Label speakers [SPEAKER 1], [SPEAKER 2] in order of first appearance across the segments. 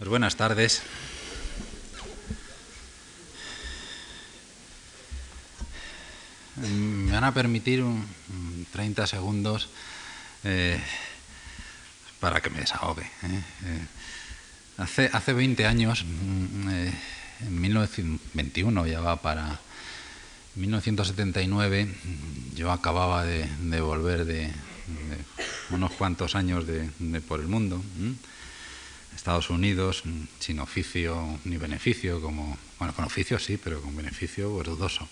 [SPEAKER 1] Pues buenas tardes. Me van a permitir un, 30 segundos eh, para que me desahogue. ¿eh? Eh, hace, hace 20 años, mm, en 1921, ya va para 1979, yo acababa de, volver de, unos cuantos años de, por el mundo. Estados Unidos, sin oficio ni beneficio, como, bueno, con oficio sí, pero con beneficio dudoso.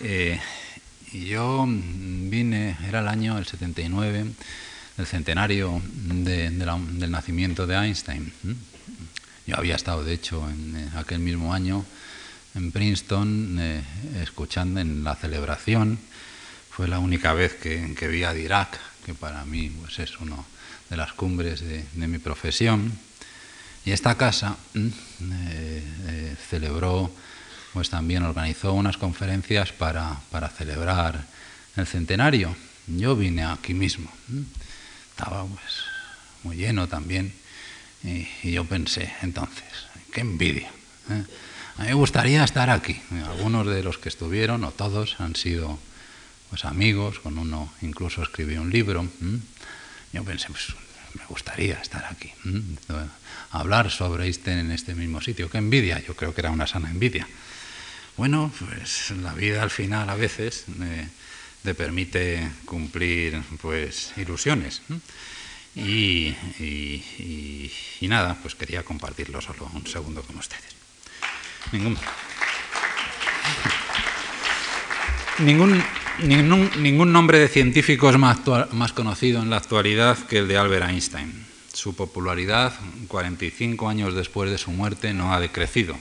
[SPEAKER 1] Eh, y yo vine, era el año el 79, el centenario del nacimiento de Einstein. Yo había estado, de hecho, en eh, aquel mismo año en Princeton, eh, escuchando en la celebración. Fue la única vez que, que, vi a Dirac, que para mí pues, es una de las cumbres de, de mi profesión. Y esta casa mm, eh, celebró, pues también organizó unas conferencias para, para, celebrar el centenario. Yo vine aquí mismo. Mm, estaba pues muy lleno también. Y, yo pensé, entonces, qué envidia. ¿eh? A mí me gustaría estar aquí. Algunos de los que estuvieron, o todos, han sido pues, amigos, con uno incluso escribí un libro. Mm. Yo pensé, pues me gustaría estar aquí hablar sobre Einstein en este mismo sitio. ¡Qué envidia! Yo creo que era una sana envidia. Bueno, pues la vida al final a veces eh, te permite cumplir pues ilusiones. Y, nada, pues quería compartirlo solo un segundo con ustedes. Ningún, ningún, ningún, ningún nombre de científico es más, más conocido en la actualidad que el de Albert Einstein. Su popularidad, 45 años después de su muerte, no ha decrecido.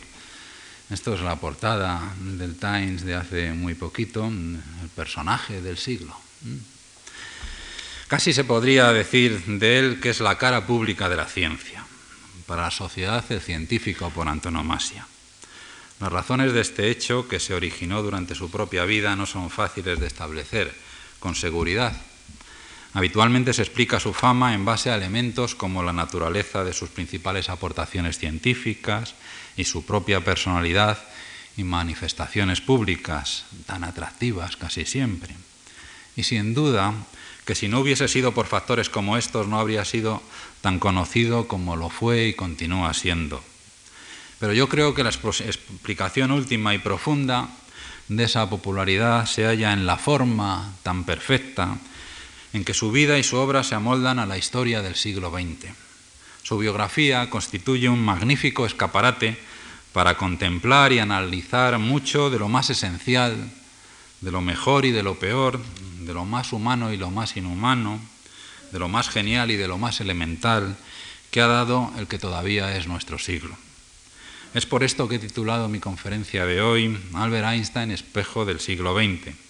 [SPEAKER 1] Esto es la portada del Times de hace muy poquito, el personaje del siglo. Casi se podría decir de él que es la cara pública de la ciencia, para la sociedad el científico por antonomasia. Las razones de este hecho, que se originó durante su propia vida, no son fáciles de establecer con seguridad, Habitualmente se explica su fama en base a elementos como la naturaleza de sus principales aportaciones científicas y su propia personalidad y manifestaciones públicas, tan atractivas casi siempre. Y sin duda que si no hubiese sido por factores como estos no habría sido tan conocido como lo fue y continúa siendo. Pero yo creo que la explicación última y profunda de esa popularidad se halla en la forma tan perfecta en que su vida y su obra se amoldan a la historia del siglo XX. Su biografía constituye un magnífico escaparate para contemplar y analizar mucho de lo más esencial, de lo mejor y de lo peor, de lo más humano y lo más inhumano, de lo más genial y de lo más elemental que ha dado el que todavía es nuestro siglo. Es por esto que he titulado mi conferencia de hoy Albert Einstein, espejo del siglo XX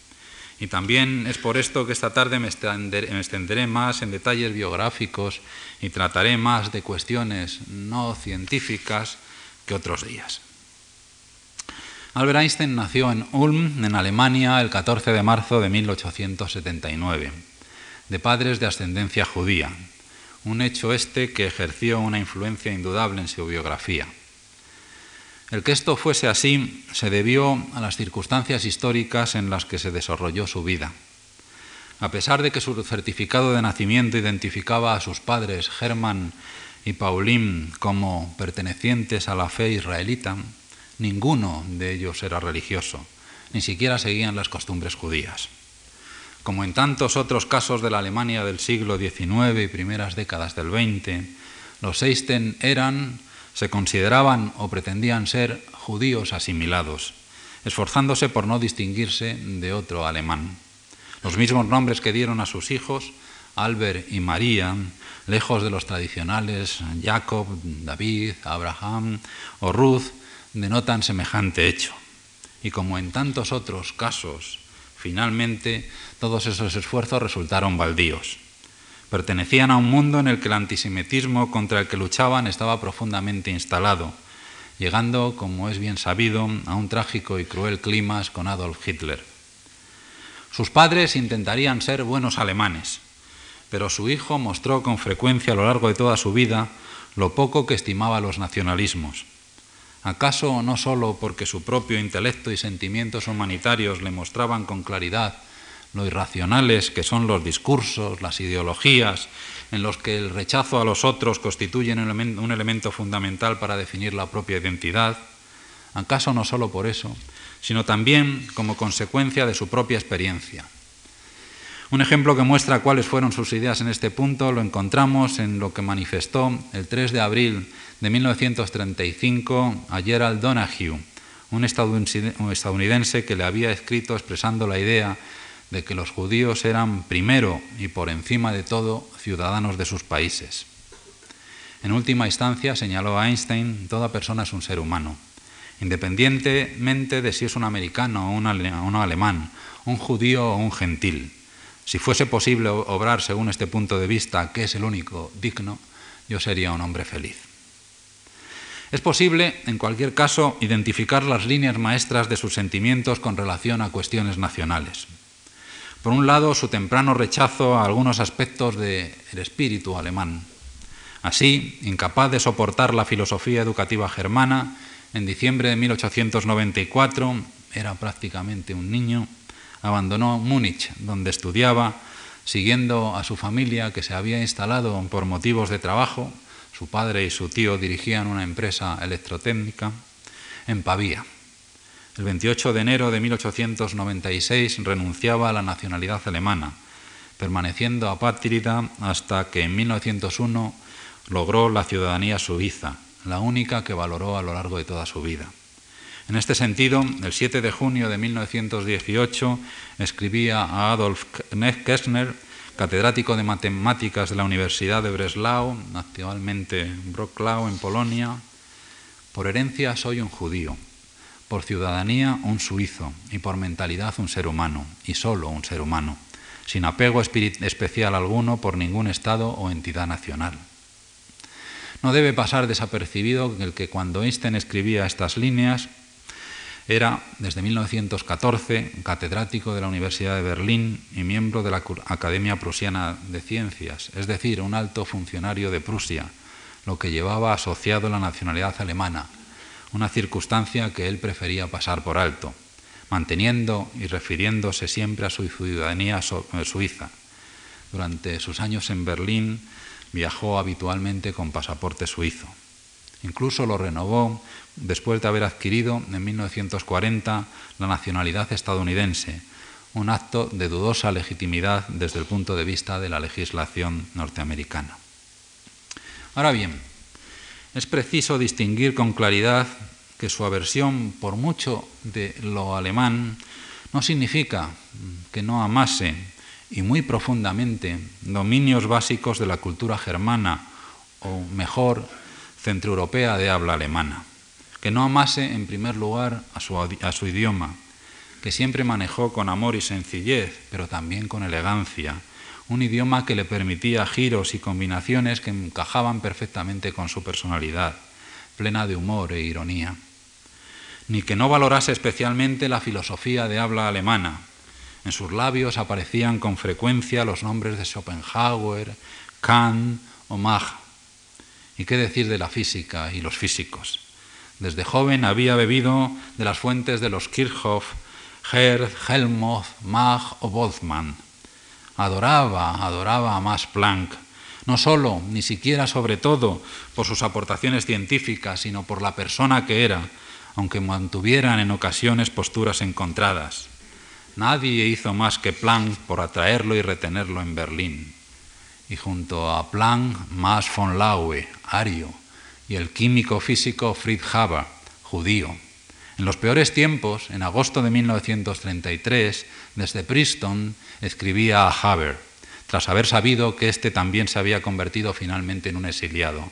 [SPEAKER 1] y también es por esto que esta tarde me extenderé más en detalles biográficos y trataré más de cuestiones no científicas que otros días. Albert Einstein nació en Ulm, en Alemania, el 14 de marzo de 1879, de padres de ascendencia judía, un hecho este que ejerció una influencia indudable en su biografía. El que esto fuese así se debió a las circunstancias históricas en las que se desarrolló su vida. A pesar de que su certificado de nacimiento identificaba a sus padres Germán y Pauline como pertenecientes a la fe israelita, ninguno de ellos era religioso, ni siquiera seguían las costumbres judías. Como en tantos otros casos de la Alemania del siglo XIX y primeras décadas del XX, los Eisten eran se consideraban o pretendían ser judíos asimilados, esforzándose por no distinguirse de otro alemán. Los mismos nombres que dieron a sus hijos, Albert y María, lejos de los tradicionales Jacob, David, Abraham o Ruth, denotan semejante hecho. Y como en tantos otros casos, finalmente todos esos esfuerzos resultaron baldíos. Pertenecían a un mundo en el que el antisemitismo contra el que luchaban estaba profundamente instalado, llegando, como es bien sabido, a un trágico y cruel clima con Adolf Hitler. Sus padres intentarían ser buenos alemanes, pero su hijo mostró con frecuencia a lo largo de toda su vida lo poco que estimaba los nacionalismos. ¿Acaso no sólo porque su propio intelecto y sentimientos humanitarios le mostraban con claridad lo irracionales que son los discursos, las ideologías, en los que el rechazo a los otros constituye un elemento fundamental para definir la propia identidad? ¿Acaso no sólo por eso, sino también como consecuencia de su propia experiencia? Un ejemplo que muestra cuáles fueron sus ideas en este punto lo encontramos en lo que manifestó el 3 de abril de 1935 a Gerald Donahue, un estadounidense que le había escrito expresando la idea de que los judíos eran primero y por encima de todo ciudadanos de sus países. En última instancia, señaló Einstein, toda persona es un ser humano, independientemente de si es un americano o un alemán, un judío o un gentil. Si fuese posible obrar según este punto de vista, que es el único digno, yo sería un hombre feliz. Es posible, en cualquier caso, identificar las líneas maestras de sus sentimientos con relación a cuestiones nacionales. Por un lado, su temprano rechazo a algunos aspectos del espíritu alemán. Así, incapaz de soportar la filosofía educativa germana, en diciembre de 1894, era prácticamente un niño, abandonó Múnich, donde estudiaba, siguiendo a su familia que se había instalado por motivos de trabajo. Su padre y su tío dirigían una empresa electrotécnica en Pavía. El 28 de enero de 1896 renunciaba a la nacionalidad alemana, permaneciendo apátrida hasta que en 1901 logró la ciudadanía suiza, la única que valoró a lo largo de toda su vida. En este sentido, el 7 de junio de 1918 escribía a Adolf Kessner, catedrático de matemáticas de la Universidad de Breslau, actualmente Wrocław en Polonia, por herencia soy un judío, por ciudadanía un suizo y por mentalidad un ser humano, y solo un ser humano, sin apego especial alguno por ningún Estado o entidad nacional. No debe pasar desapercibido el que cuando Einstein escribía estas líneas, era, desde 1914, catedrático de la Universidad de Berlín y miembro de la Academia Prusiana de Ciencias, es decir, un alto funcionario de Prusia, lo que llevaba asociado la nacionalidad alemana, una circunstancia que él prefería pasar por alto, manteniendo y refiriéndose siempre a su ciudadanía eh, suiza. Durante sus años en Berlín viajó habitualmente con pasaporte suizo. Incluso lo renovó después de haber adquirido en 1940 la nacionalidad estadounidense, un acto de dudosa legitimidad desde el punto de vista de la legislación norteamericana. Ahora bien, es preciso distinguir con claridad que su aversión por mucho de lo alemán no significa que no amase y muy profundamente dominios básicos de la cultura germana o mejor centroeuropea de habla alemana, que no amase en primer lugar a su, a su idioma, que siempre manejó con amor y sencillez, pero también con elegancia, un idioma que le permitía giros y combinaciones que encajaban perfectamente con su personalidad, plena de humor e ironía, ni que no valorase especialmente la filosofía de habla alemana. En sus labios aparecían con frecuencia los nombres de Schopenhauer, Kant o Mach, ¿Y qué decir de la física y los físicos? Desde joven había bebido de las fuentes de los Kirchhoff, Hertz, Helmholtz, Mach o Boltzmann. Adoraba, adoraba a Max Planck, no solo, ni siquiera sobre todo, por sus aportaciones científicas, sino por la persona que era, aunque mantuvieran en ocasiones posturas encontradas. Nadie hizo más que Planck por atraerlo y retenerlo en Berlín y junto a Planck, Max von Laue, ario, y el químico físico Fritz Haber, judío. En los peores tiempos, en agosto de 1933, desde Princeton, escribía a Haber, tras haber sabido que éste también se había convertido finalmente en un exiliado.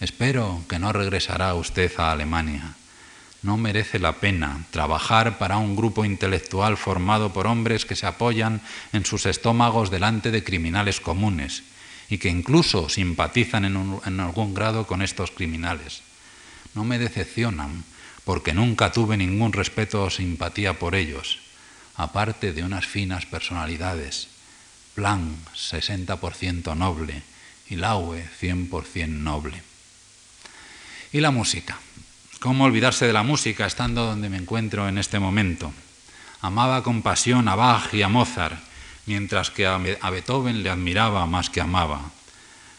[SPEAKER 1] Espero que no regresará usted a Alemania no merece la pena trabajar para un grupo intelectual formado por hombres que se apoyan en sus estómagos delante de criminales comunes y que incluso simpatizan en, algún grado con estos criminales. No me decepcionan porque nunca tuve ningún respeto o simpatía por ellos, aparte de unas finas personalidades. Plan 60% noble y Laue 100% noble. Y la música. ¿Cómo olvidarse de la música estando donde me encuentro en este momento? Amaba con pasión a Bach y a Mozart, mientras que a Beethoven le admiraba más que amaba.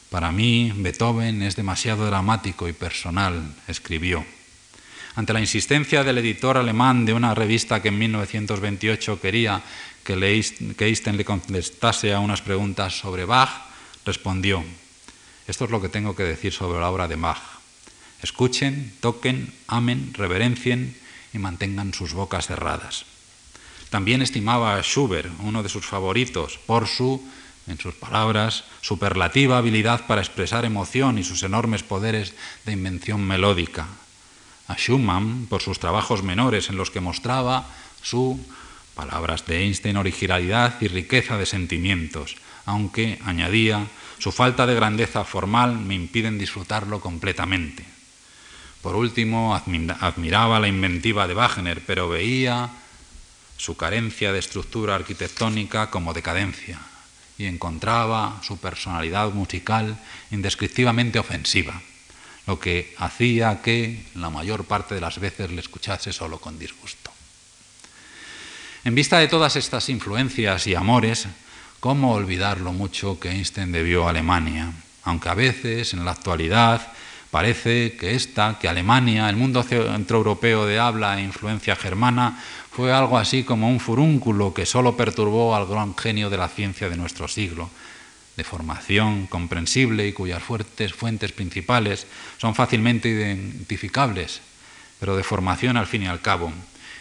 [SPEAKER 1] Para mí, Beethoven es demasiado dramático y personal, escribió. Ante la insistencia del editor alemán de una revista que en 1928 quería que, Einstein le contestase a unas preguntas sobre Bach, respondió, esto es lo que tengo que decir sobre la obra de Bach. Escuchen, toquen, amen, reverencien y mantengan sus bocas cerradas. También estimaba a Schubert, uno de sus favoritos, por su, en sus palabras, superlativa habilidad para expresar emoción y sus enormes poderes de invención melódica. A Schumann por sus trabajos menores en los que mostraba su, palabras de Einstein, originalidad y riqueza de sentimientos, aunque, añadía, su falta de grandeza formal me impiden disfrutarlo completamente. Por último, admiraba la inventiva de Wagner, pero veía su carencia de estructura arquitectónica como decadencia y encontraba su personalidad musical indescriptivamente ofensiva, lo que hacía que la mayor parte de las veces le escuchase solo con disgusto. En vista de todas estas influencias y amores, ¿cómo olvidar lo mucho que Einstein debió a Alemania? Aunque a veces, en la actualidad, parece que esta, que Alemania, el mundo centroeuropeo de habla e influencia germana, fue algo así como un furúnculo que solo perturbó al gran genio de la ciencia de nuestro siglo, de formación comprensible y cuyas fuertes fuentes principales son fácilmente identificables, pero de formación al fin y al cabo,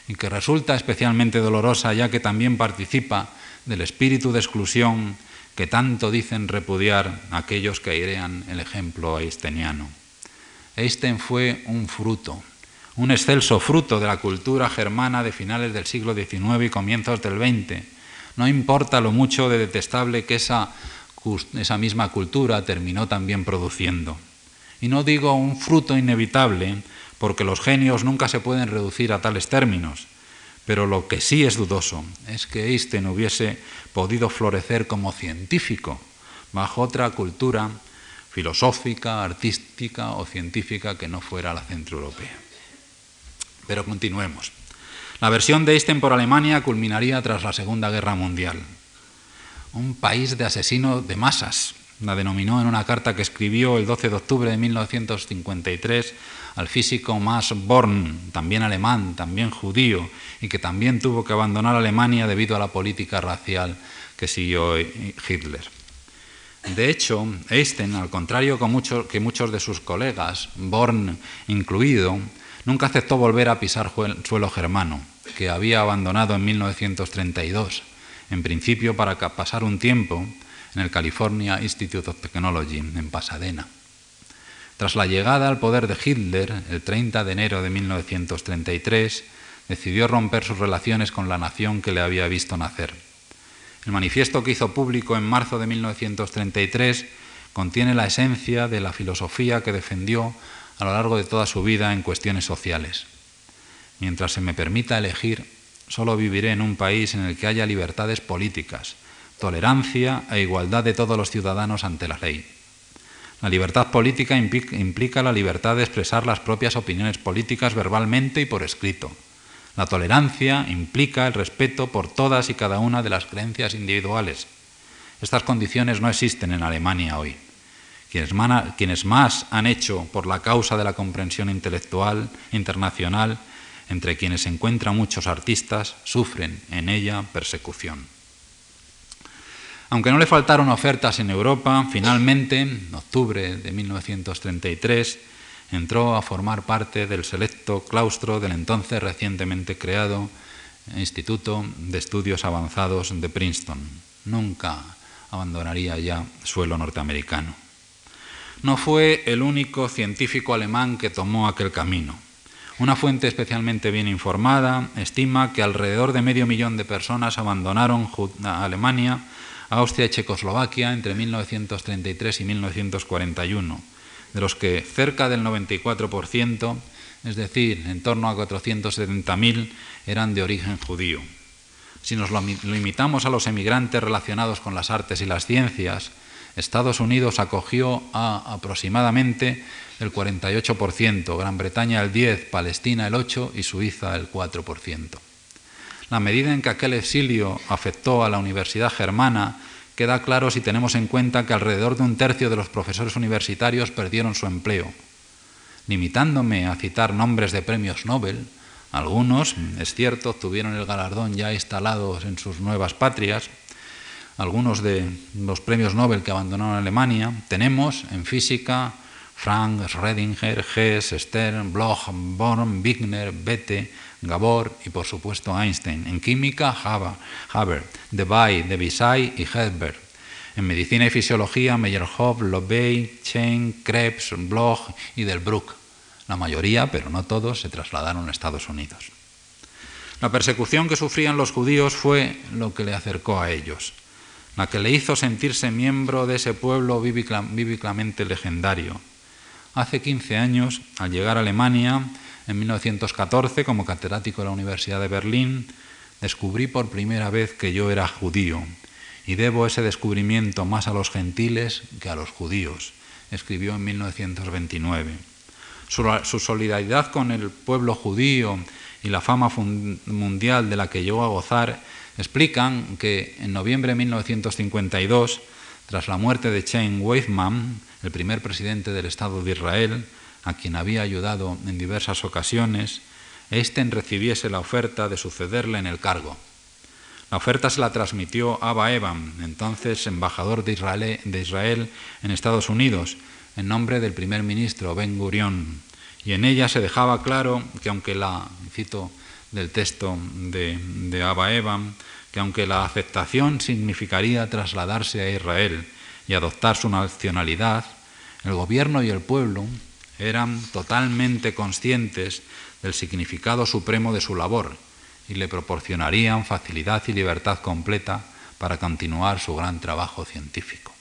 [SPEAKER 1] y que resulta especialmente dolorosa ya que también participa del espíritu de exclusión que tanto dicen repudiar aquellos que airean el ejemplo einsteiniano. Einstein fue un fruto, un excelso fruto de la cultura germana de finales del siglo XIX y comienzos del XX. No importa lo mucho de detestable que esa, esa misma cultura terminó también produciendo. Y no digo un fruto inevitable, porque los genios nunca se pueden reducir a tales términos, pero lo que sí es dudoso es que Einstein hubiese podido florecer como científico bajo otra cultura filosófica, artística o científica que no fuera la centroeuropea. Pero continuemos. La versión de Einstein por Alemania culminaría tras la Segunda Guerra Mundial. Un país de asesinos de masas, la denominó en una carta que escribió el 12 de octubre de 1953 al físico Max Born, también alemán, también judío, y que también tuvo que abandonar Alemania debido a la política racial que siguió Hitler. De hecho, Einstein, al contrario que muchos de sus colegas, Born incluido, Nunca aceptó volver a pisar suelo germano, que había abandonado en 1932, en principio para pasar un tiempo en el California Institute of Technology, en Pasadena. Tras la llegada al poder de Hitler, el 30 de enero de 1933, decidió romper sus relaciones con la nación que le había visto nacer. El manifiesto que hizo público en marzo de 1933 contiene la esencia de la filosofía que defendió a lo largo de toda su vida en cuestiones sociales. Mientras se me permita elegir, solo viviré en un país en el que haya libertades políticas, tolerancia e igualdad de todos los ciudadanos ante la ley. La libertad política implica la libertad de expresar las propias opiniones políticas verbalmente y por escrito. La tolerancia implica el respeto por todas y cada una de las creencias individuales. Estas condiciones no existen en Alemania hoy quienes, más han hecho por la causa de la comprensión intelectual internacional, entre quienes se encuentran muchos artistas, sufren en ella persecución. Aunque no le faltaron ofertas en Europa, finalmente, en octubre de 1933, entró a formar parte del selecto claustro del entonces recientemente creado Instituto de Estudios Avanzados de Princeton. Nunca abandonaría ya suelo norteamericano no fue el único científico alemán que tomó aquel camino. Una fuente especialmente bien informada estima que alrededor de medio millón de personas abandonaron Alemania, Austria y Checoslovaquia entre 1933 y 1941, de los que cerca del 94%, es decir, en torno a 470.000, eran de origen judío. Si nos limitamos a los emigrantes relacionados con las artes y las ciencias, Estados Unidos acogió a aproximadamente el 48%, Gran Bretaña el 10%, Palestina el 8% y Suiza el 4%. La medida en que aquel exilio afectó a la Universidad Germana queda claro si tenemos en cuenta que alrededor de un tercio de los profesores universitarios perdieron su empleo. Limitándome a citar nombres de premios Nobel, algunos, es cierto, obtuvieron el galardón ya instalados en sus nuevas patrias, algunos de los premios Nobel que abandonaron Alemania, tenemos en física Frank, Redinger, Hess, Stern, Bloch, Born, Wigner, Bethe, Gabor y por supuesto Einstein. En química, Haber, Debye, Devisay y Hedberg. En medicina y fisiología, Meyerhoff, Lobey, Chen, Krebs, Bloch y Delbruck. La mayoría, pero no todos, se trasladaron a Estados Unidos. La persecución que sufrían los judíos fue lo que le acercó a ellos, la que le hizo sentirse miembro de ese pueblo vívidamente legendario. Hace 15 años, al llegar a Alemania, en 1914, como catedrático de la Universidad de Berlín, descubrí por primera vez que yo era judío y debo ese descubrimiento más a los gentiles que a los judíos, escribió en 1929. Su, solidaridad con el pueblo judío y la fama mundial de la que llegó a gozar explican que en noviembre de 1952, tras la muerte de Chaim Weizmann, el primer presidente del Estado de Israel, a quien había ayudado en diversas ocasiones, Einstein recibiese la oferta de sucederle en el cargo. La oferta se la transmitió Abba Eban, entonces embajador de Israel, en Estados Unidos, en nombre del primer ministro Ben Gurion, y en ella se dejaba claro que aunque la, cito del texto de, de Abba que aunque la aceptación significaría trasladarse a Israel y adoptar su nacionalidad, el gobierno y el pueblo eran totalmente conscientes del significado supremo de su labor y le proporcionarían facilidad y libertad completa para continuar su gran trabajo científico.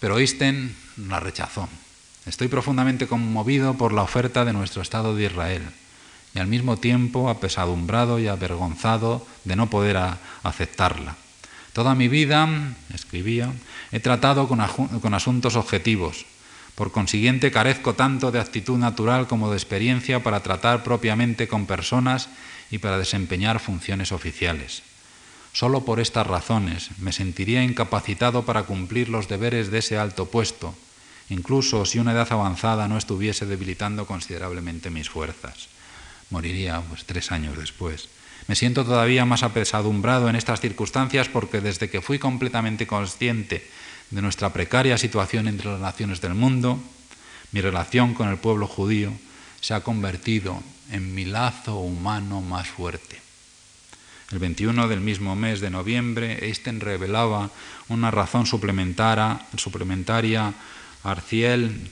[SPEAKER 1] Pero Einstein la rechazó. Estoy profundamente conmovido por la oferta de nuestro Estado de Israel y al mismo tiempo apesadumbrado y avergonzado de no poder aceptarla. Toda mi vida, escribía, he tratado con asuntos objetivos, por consiguiente, carezco tanto de actitud natural como de experiencia para tratar propiamente con personas y para desempeñar funciones oficiales. Solo por estas razones me sentiría incapacitado para cumplir los deberes de ese alto puesto, incluso si una edad avanzada no estuviese debilitando considerablemente mis fuerzas. Moriría pues, tres años después. Me siento todavía más apesadumbrado en estas circunstancias porque desde que fui completamente consciente de nuestra precaria situación entre las naciones del mundo, mi relación con el pueblo judío se ha convertido en mi lazo humano más fuerte. El 21 del mismo mes de noviembre, Einstein revelaba una razón suplementaria, a Arciel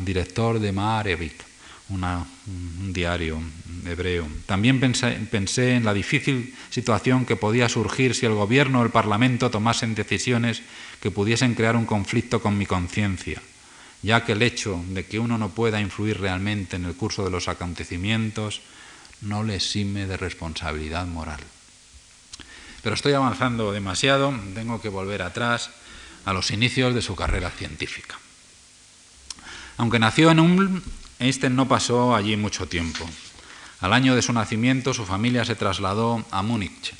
[SPEAKER 1] director de Maarevik, un diario hebreo. También pensé, en la difícil situación que podía surgir si el gobierno o el parlamento tomasen decisiones que pudiesen crear un conflicto con mi conciencia, ya que el hecho de que uno no pueda influir realmente en el curso de los acontecimientos no le exime de responsabilidad moral. Pero estoy avanzando demasiado, tengo que volver atrás a los inicios de su carrera científica. Aunque nació en un Einstein no pasó allí mucho tiempo. Al año de su nacimiento, su familia se trasladó a Múnich,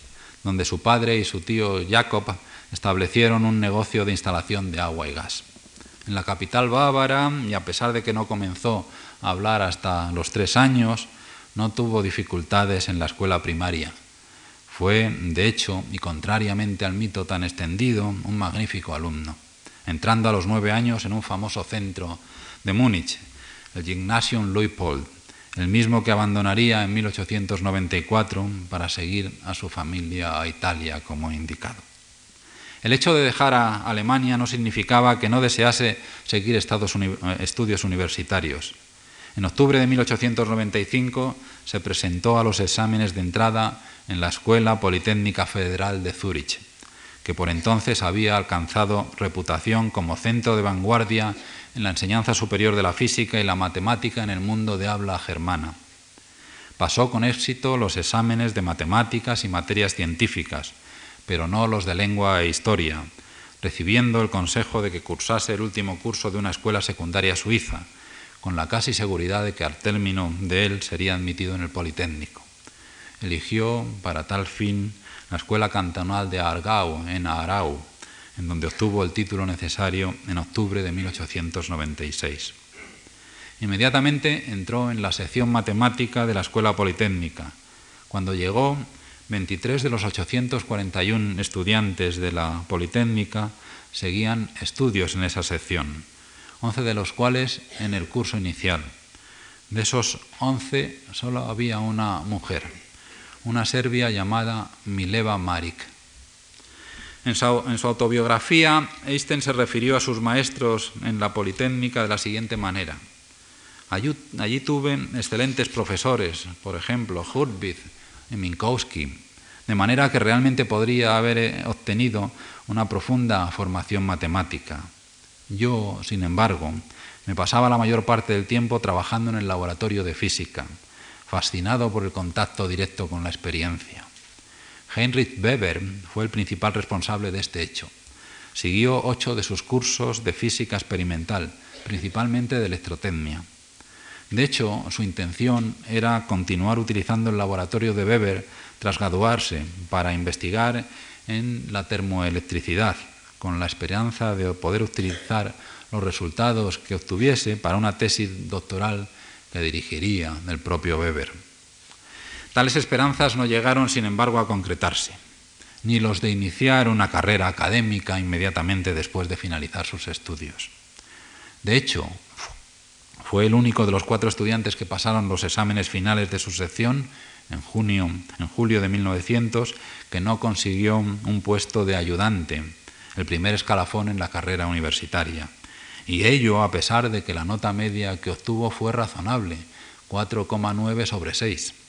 [SPEAKER 1] donde su padre y su tío Jacob establecieron un negocio de instalación de agua y gas. En la capital bávara, y a pesar de que no comenzó a hablar hasta los tres años, no tuvo dificultades en la escuela primaria. Fue, de hecho, y contrariamente al mito tan extendido, un magnífico alumno, entrando a los nueve años en un famoso centro de Múnich, el Gymnasium Leupold, el mismo que abandonaría en 1894 para seguir a su familia a Italia, como indicado. El hecho de dejar a Alemania no significaba que no desease seguir estudios universitarios. En octubre de 1895 se presentó a los exámenes de entrada en la Escuela Politécnica Federal de Zúrich, que por entonces había alcanzado reputación como centro de vanguardia en la enseñanza superior de la física y la matemática en el mundo de habla germana. Pasó con éxito los exámenes de matemáticas y materias científicas, pero no los de lengua e historia, recibiendo el consejo de que cursase el último curso de una escuela secundaria suiza, con la casi seguridad de que al término de él sería admitido en el Politécnico. Eligió para tal fin la Escuela Cantonal de Argau, en Aarau, en donde obtuvo el título necesario en octubre de 1896. Inmediatamente entró en la sección matemática de la Escuela Politécnica. Cuando llegó, 23 de los 841 estudiantes de la Politécnica seguían estudios en esa sección, 11 de los cuales en el curso inicial. De esos 11 solo había una mujer, una serbia llamada Mileva Marik. En su, autobiografía, Einstein se refirió a sus maestros en la Politécnica de la siguiente manera. Allí, allí tuve excelentes profesores, por ejemplo, Hurtbith y Minkowski, de manera que realmente podría haber eh, obtenido una profunda formación matemática. Yo, sin embargo, me pasaba la mayor parte del tiempo trabajando en el laboratorio de física, fascinado por el contacto directo con la experiencia. Heinrich Weber fue el principal responsable de este hecho. Siguió ocho de sus cursos de física experimental, principalmente de electrotecnia. De hecho, su intención era continuar utilizando el laboratorio de Weber tras graduarse para investigar en la termoelectricidad, con la esperanza de poder utilizar los resultados que obtuviese para una tesis doctoral que dirigiría del propio Weber. Tales esperanzas no llegaron, sin embargo, a concretarse, ni los de iniciar una carrera académica inmediatamente después de finalizar sus estudios. De hecho, fue el único de los cuatro estudiantes que pasaron los exámenes finales de su sección en, junio, en julio de 1900 que no consiguió un puesto de ayudante, el primer escalafón en la carrera universitaria. Y ello a pesar de que la nota media que obtuvo fue razonable, 4,9 sobre 6.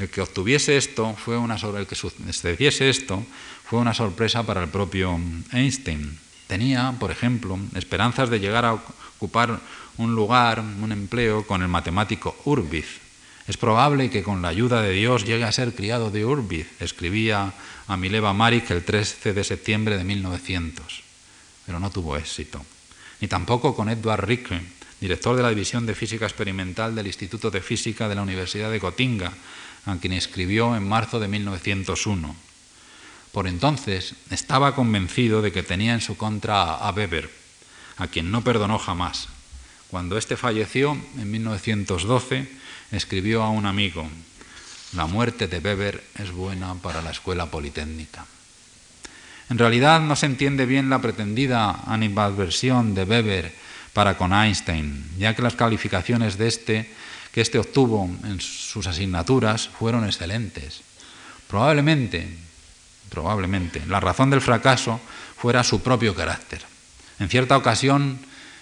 [SPEAKER 1] El que obtuviese esto fue una sorpresa para el propio Einstein. Tenía, por ejemplo, esperanzas de llegar a ocupar un lugar, un empleo con el matemático Urbith. Es probable que con la ayuda de Dios llegue a ser criado de Urbith, escribía a Mileva Marik el 13 de septiembre de 1900, pero no tuvo éxito. Ni tampoco con Edward Ricke, director de la División de Física Experimental del Instituto de Física de la Universidad de Gotinga, a quien escribió en marzo de 1901. Por entonces estaba convencido de que tenía en su contra a Weber, a quien no perdonó jamás, cuando éste falleció en 1912, escribió a un amigo, la muerte de Weber es buena para la escuela politécnica. En realidad no se entiende bien la pretendida animadversión de Weber para con Einstein, ya que las calificaciones de este que éste obtuvo en sus asignaturas fueron excelentes. Probablemente, probablemente, la razón del fracaso fuera su propio carácter. En cierta ocasión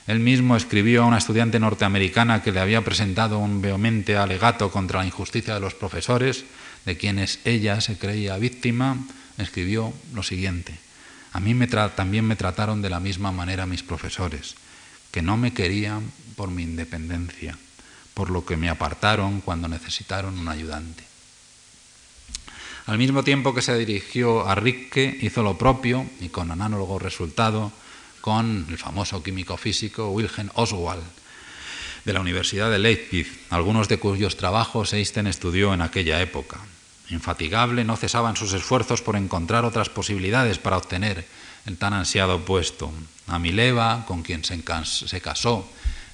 [SPEAKER 1] él mismo escribió a una estudiante norteamericana que le había presentado un vehemente alegato contra la injusticia de los profesores, de quienes ella se creía víctima, escribió lo siguiente. A mí también me trataron de la misma manera mis profesores, que no me querían por mi independencia, por lo que me apartaron cuando necesitaron un ayudante. Al mismo tiempo que se dirigió a Ricke, hizo lo propio y con análogo resultado con el famoso químico físico Wilhelm Oswald de la Universidad de Leipzig, algunos de cuyos trabajos Einstein estudió en aquella época. Infatigable, no cesaban sus esfuerzos por encontrar otras posibilidades para obtener el tan ansiado puesto. A Mileva, con quien se, se casó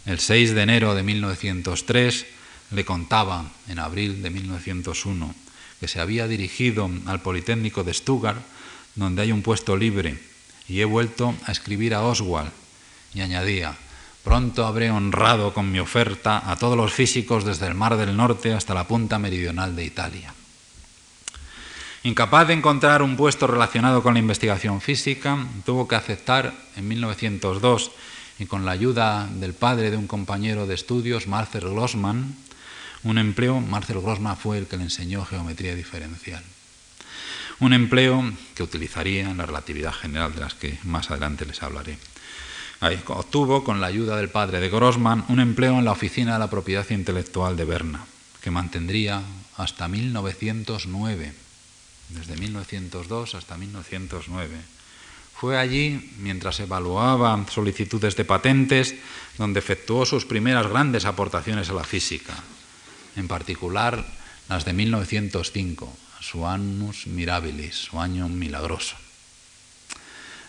[SPEAKER 1] el 6 de enero de 1903, le contaba en abril de 1901 que se había dirigido al Politécnico de Stuttgart, donde hay un puesto libre y he vuelto a escribir a Oswald y añadía, pronto habré honrado con mi oferta a todos los físicos desde el Mar del Norte hasta la punta meridional de Italia. Incapaz de encontrar un puesto relacionado con la investigación física, tuvo que aceptar en 1902 y con la ayuda del padre de un compañero de estudios, Marcel Grossman, un empleo, Marcel Grossman fue el que le enseñó geometría diferencial un empleo que utilizaría en la relatividad general de las que más adelante les hablaré. Ahí obtuvo, con la ayuda del padre de Grossman, un empleo en la Oficina de la Propiedad Intelectual de Berna, que mantendría hasta 1909, desde 1902 hasta 1909, Fue allí, mientras evaluaba solicitudes de patentes, donde efectuó sus primeras grandes aportaciones a la física, en particular las de 1905, su annus mirabilis, su año milagroso.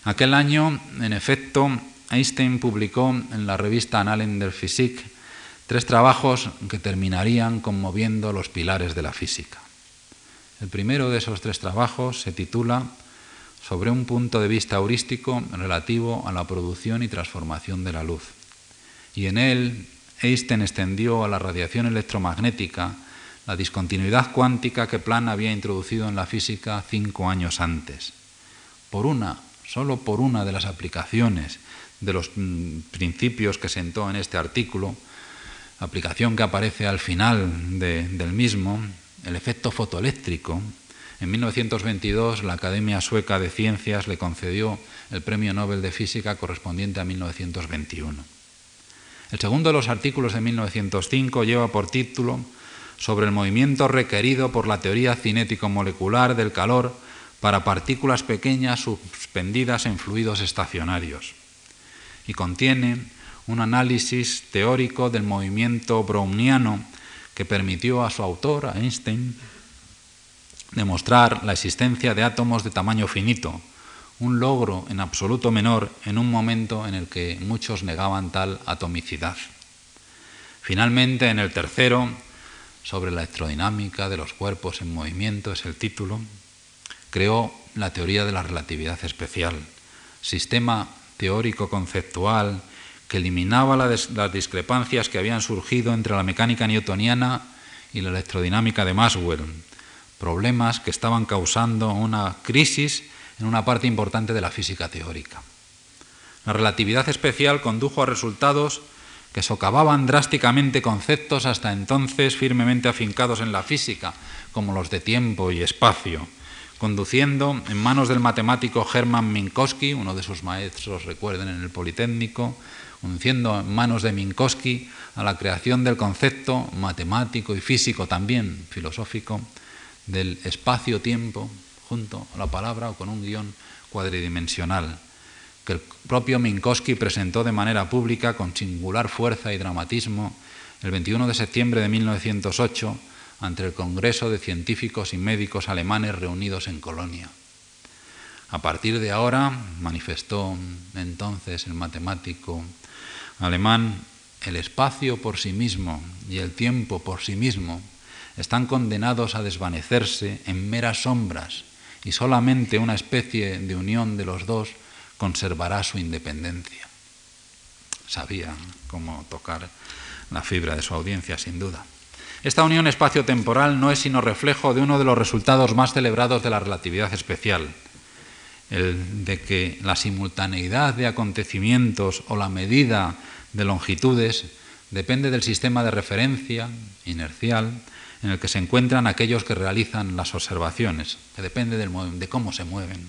[SPEAKER 1] Aquel año, en efecto, Einstein publicó en la revista Annalen der Physik tres trabajos que terminarían conmoviendo los pilares de la física. El primero de esos tres trabajos se titula Sobre un punto de vista heurístico relativo a la producción y transformación de la luz. Y en él Einstein extendió a la radiación electromagnética la discontinuidad cuántica que Planck había introducido en la física cinco años antes. Por una, solo por una de las aplicaciones de los mm, principios que sentó en este artículo, aplicación que aparece al final del mismo, el efecto fotoeléctrico. En 1922 la Academia Sueca de Ciencias le concedió el Premio Nobel de Física correspondiente a 1921. El segundo de los artículos de 1905 lleva por título sobre el movimiento requerido por la teoría cinético-molecular del calor para partículas pequeñas suspendidas en fluidos estacionarios y contiene un análisis teórico del movimiento browniano que permitió a su autor, a Einstein, demostrar la existencia de átomos de tamaño finito, un logro en absoluto menor en un momento en el que muchos negaban tal atomicidad. Finalmente, en el tercero, sobre la electrodinámica de los cuerpos en movimiento, es el título, creó la teoría de la relatividad especial, sistema teórico conceptual que eliminaba las discrepancias que habían surgido entre la mecánica newtoniana y la electrodinámica de Maxwell, problemas que estaban causando una crisis en una parte importante de la física teórica. La relatividad especial condujo a resultados que socavaban drásticamente conceptos hasta entonces firmemente afincados en la física, como los de tiempo y espacio, conduciendo en manos del matemático Hermann Minkowski, uno de sus maestros, recuerden, en el Politécnico, conduciendo en manos de Minkowski a la creación del concepto matemático y físico también, filosófico, del espacio-tiempo, junto a la palabra o con un guion cuadridimensional, que el propio Minkowski presentó de manera pública con singular fuerza y dramatismo el 21 de septiembre de 1908 ante el Congreso de Científicos y Médicos Alemanes reunidos en Colonia. A partir de ahora, manifestó entonces el matemático alemán, el espacio por sí mismo y el tiempo por sí mismo están condenados a desvanecerse en meras sombras y solamente una especie de unión de los dos conservará su independencia. Sabía cómo tocar la fibra de su audiencia, sin duda. Esta unión espacio-temporal no es sino reflejo de uno de los resultados más celebrados de la relatividad especial, el de que la simultaneidad de acontecimientos o la medida de longitudes depende del sistema de referencia inercial en el que se encuentran aquellos que realizan las observaciones, que depende de cómo se mueven.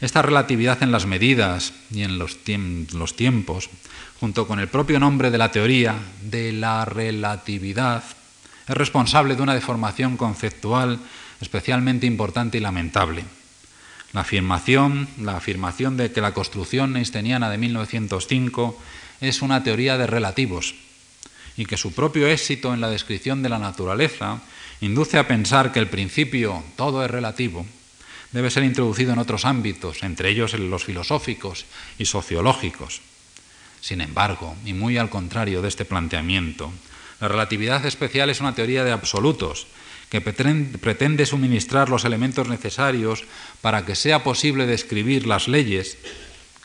[SPEAKER 1] Esta relatividad en las medidas y en los, los tiempos, junto con el propio nombre de la teoría de la relatividad, es responsable de una deformación conceptual especialmente importante y lamentable. La afirmación, la afirmación de que la construcción einsteiniana de 1905 es una teoría de relativos y que su propio éxito en la descripción de la naturaleza induce a pensar que el principio todo es relativo debe ser introducido en otros ámbitos, entre ellos los filosóficos y sociológicos. Sin embargo, y muy al contrario de este planteamiento, la relatividad especial es una teoría de absolutos que pretende suministrar los elementos necesarios para que sea posible describir las leyes,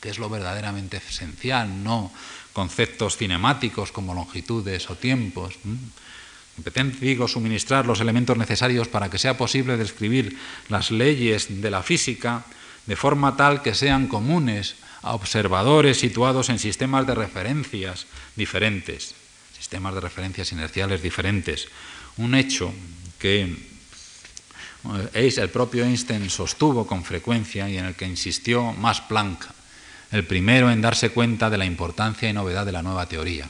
[SPEAKER 1] que es lo verdaderamente esencial, no conceptos cinemáticos como longitudes o tiempos. Digo, suministrar los elementos necesarios para que sea posible describir las leyes de la física de forma tal que sean comunes a observadores situados en sistemas de referencias diferentes sistemas de referencias inerciales diferentes. Un hecho que eh, el propio Einstein sostuvo con frecuencia y en el que insistió más Planck, el primero en darse cuenta de la importancia y novedad de la nueva teoría.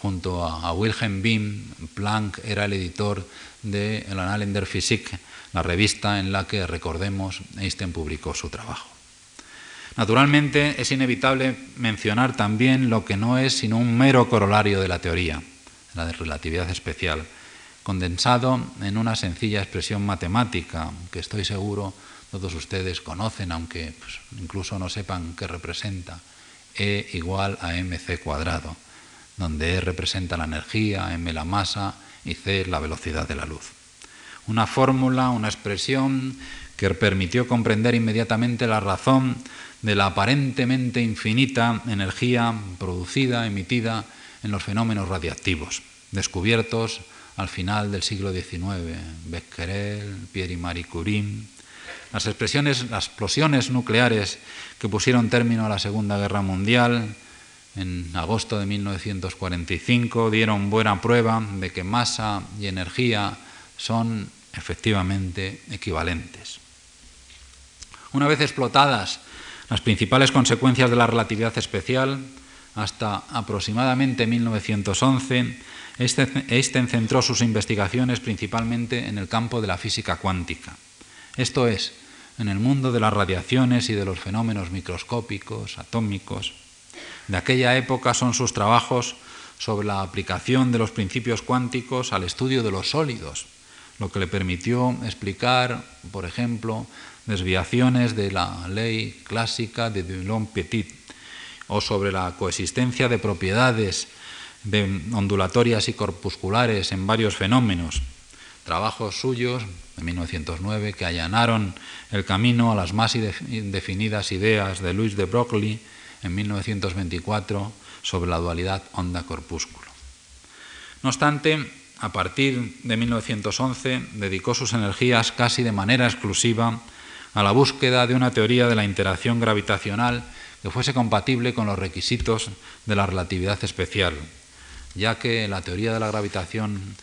[SPEAKER 1] Junto a, Wilhelm Wien, Planck era el editor de El Annalen der Physik, la revista en la que, recordemos, Einstein publicó su trabajo. Naturalmente, es inevitable mencionar también lo que no es sino un mero corolario de la teoría, la de relatividad especial, condensado en una sencilla expresión matemática que estoy seguro todos ustedes conocen, aunque pues, incluso no sepan qué representa, E igual a mc cuadrado, donde E representa la energía, m la masa y c la velocidad de la luz. Una fórmula, una expresión que permitió comprender inmediatamente la razón de la aparentemente infinita energía producida, emitida en los fenómenos radiactivos, descubiertos al final del siglo XIX, Becquerel, Pierre y Marie Curie. Las explosiones nucleares que pusieron término a la Segunda Guerra Mundial en agosto de 1945 dieron buena prueba de que masa y energía son efectivamente equivalentes. Una vez explotadas las principales consecuencias de la relatividad especial, hasta aproximadamente 1911, Einstein centró sus investigaciones principalmente en el campo de la física cuántica, esto es, en el mundo de las radiaciones y de los fenómenos microscópicos, atómicos. De aquella época son sus trabajos sobre la aplicación de los principios cuánticos al estudio de los sólidos, lo que le permitió explicar, por ejemplo, desviaciones de la ley clásica de Dulong-Petit o sobre la coexistencia de propiedades ondulatorias y corpusculares en varios fenómenos, trabajos suyos de 1909 que allanaron el camino a las más indefinidas ideas de Louis de Broglie en 1924 sobre la dualidad onda-corpúsculo. No obstante, a partir de 1911 dedicó sus energías casi de manera exclusiva a la búsqueda de una teoría de la interacción gravitacional que fuese compatible con los requisitos de la relatividad especial, ya que la teoría de la gravitación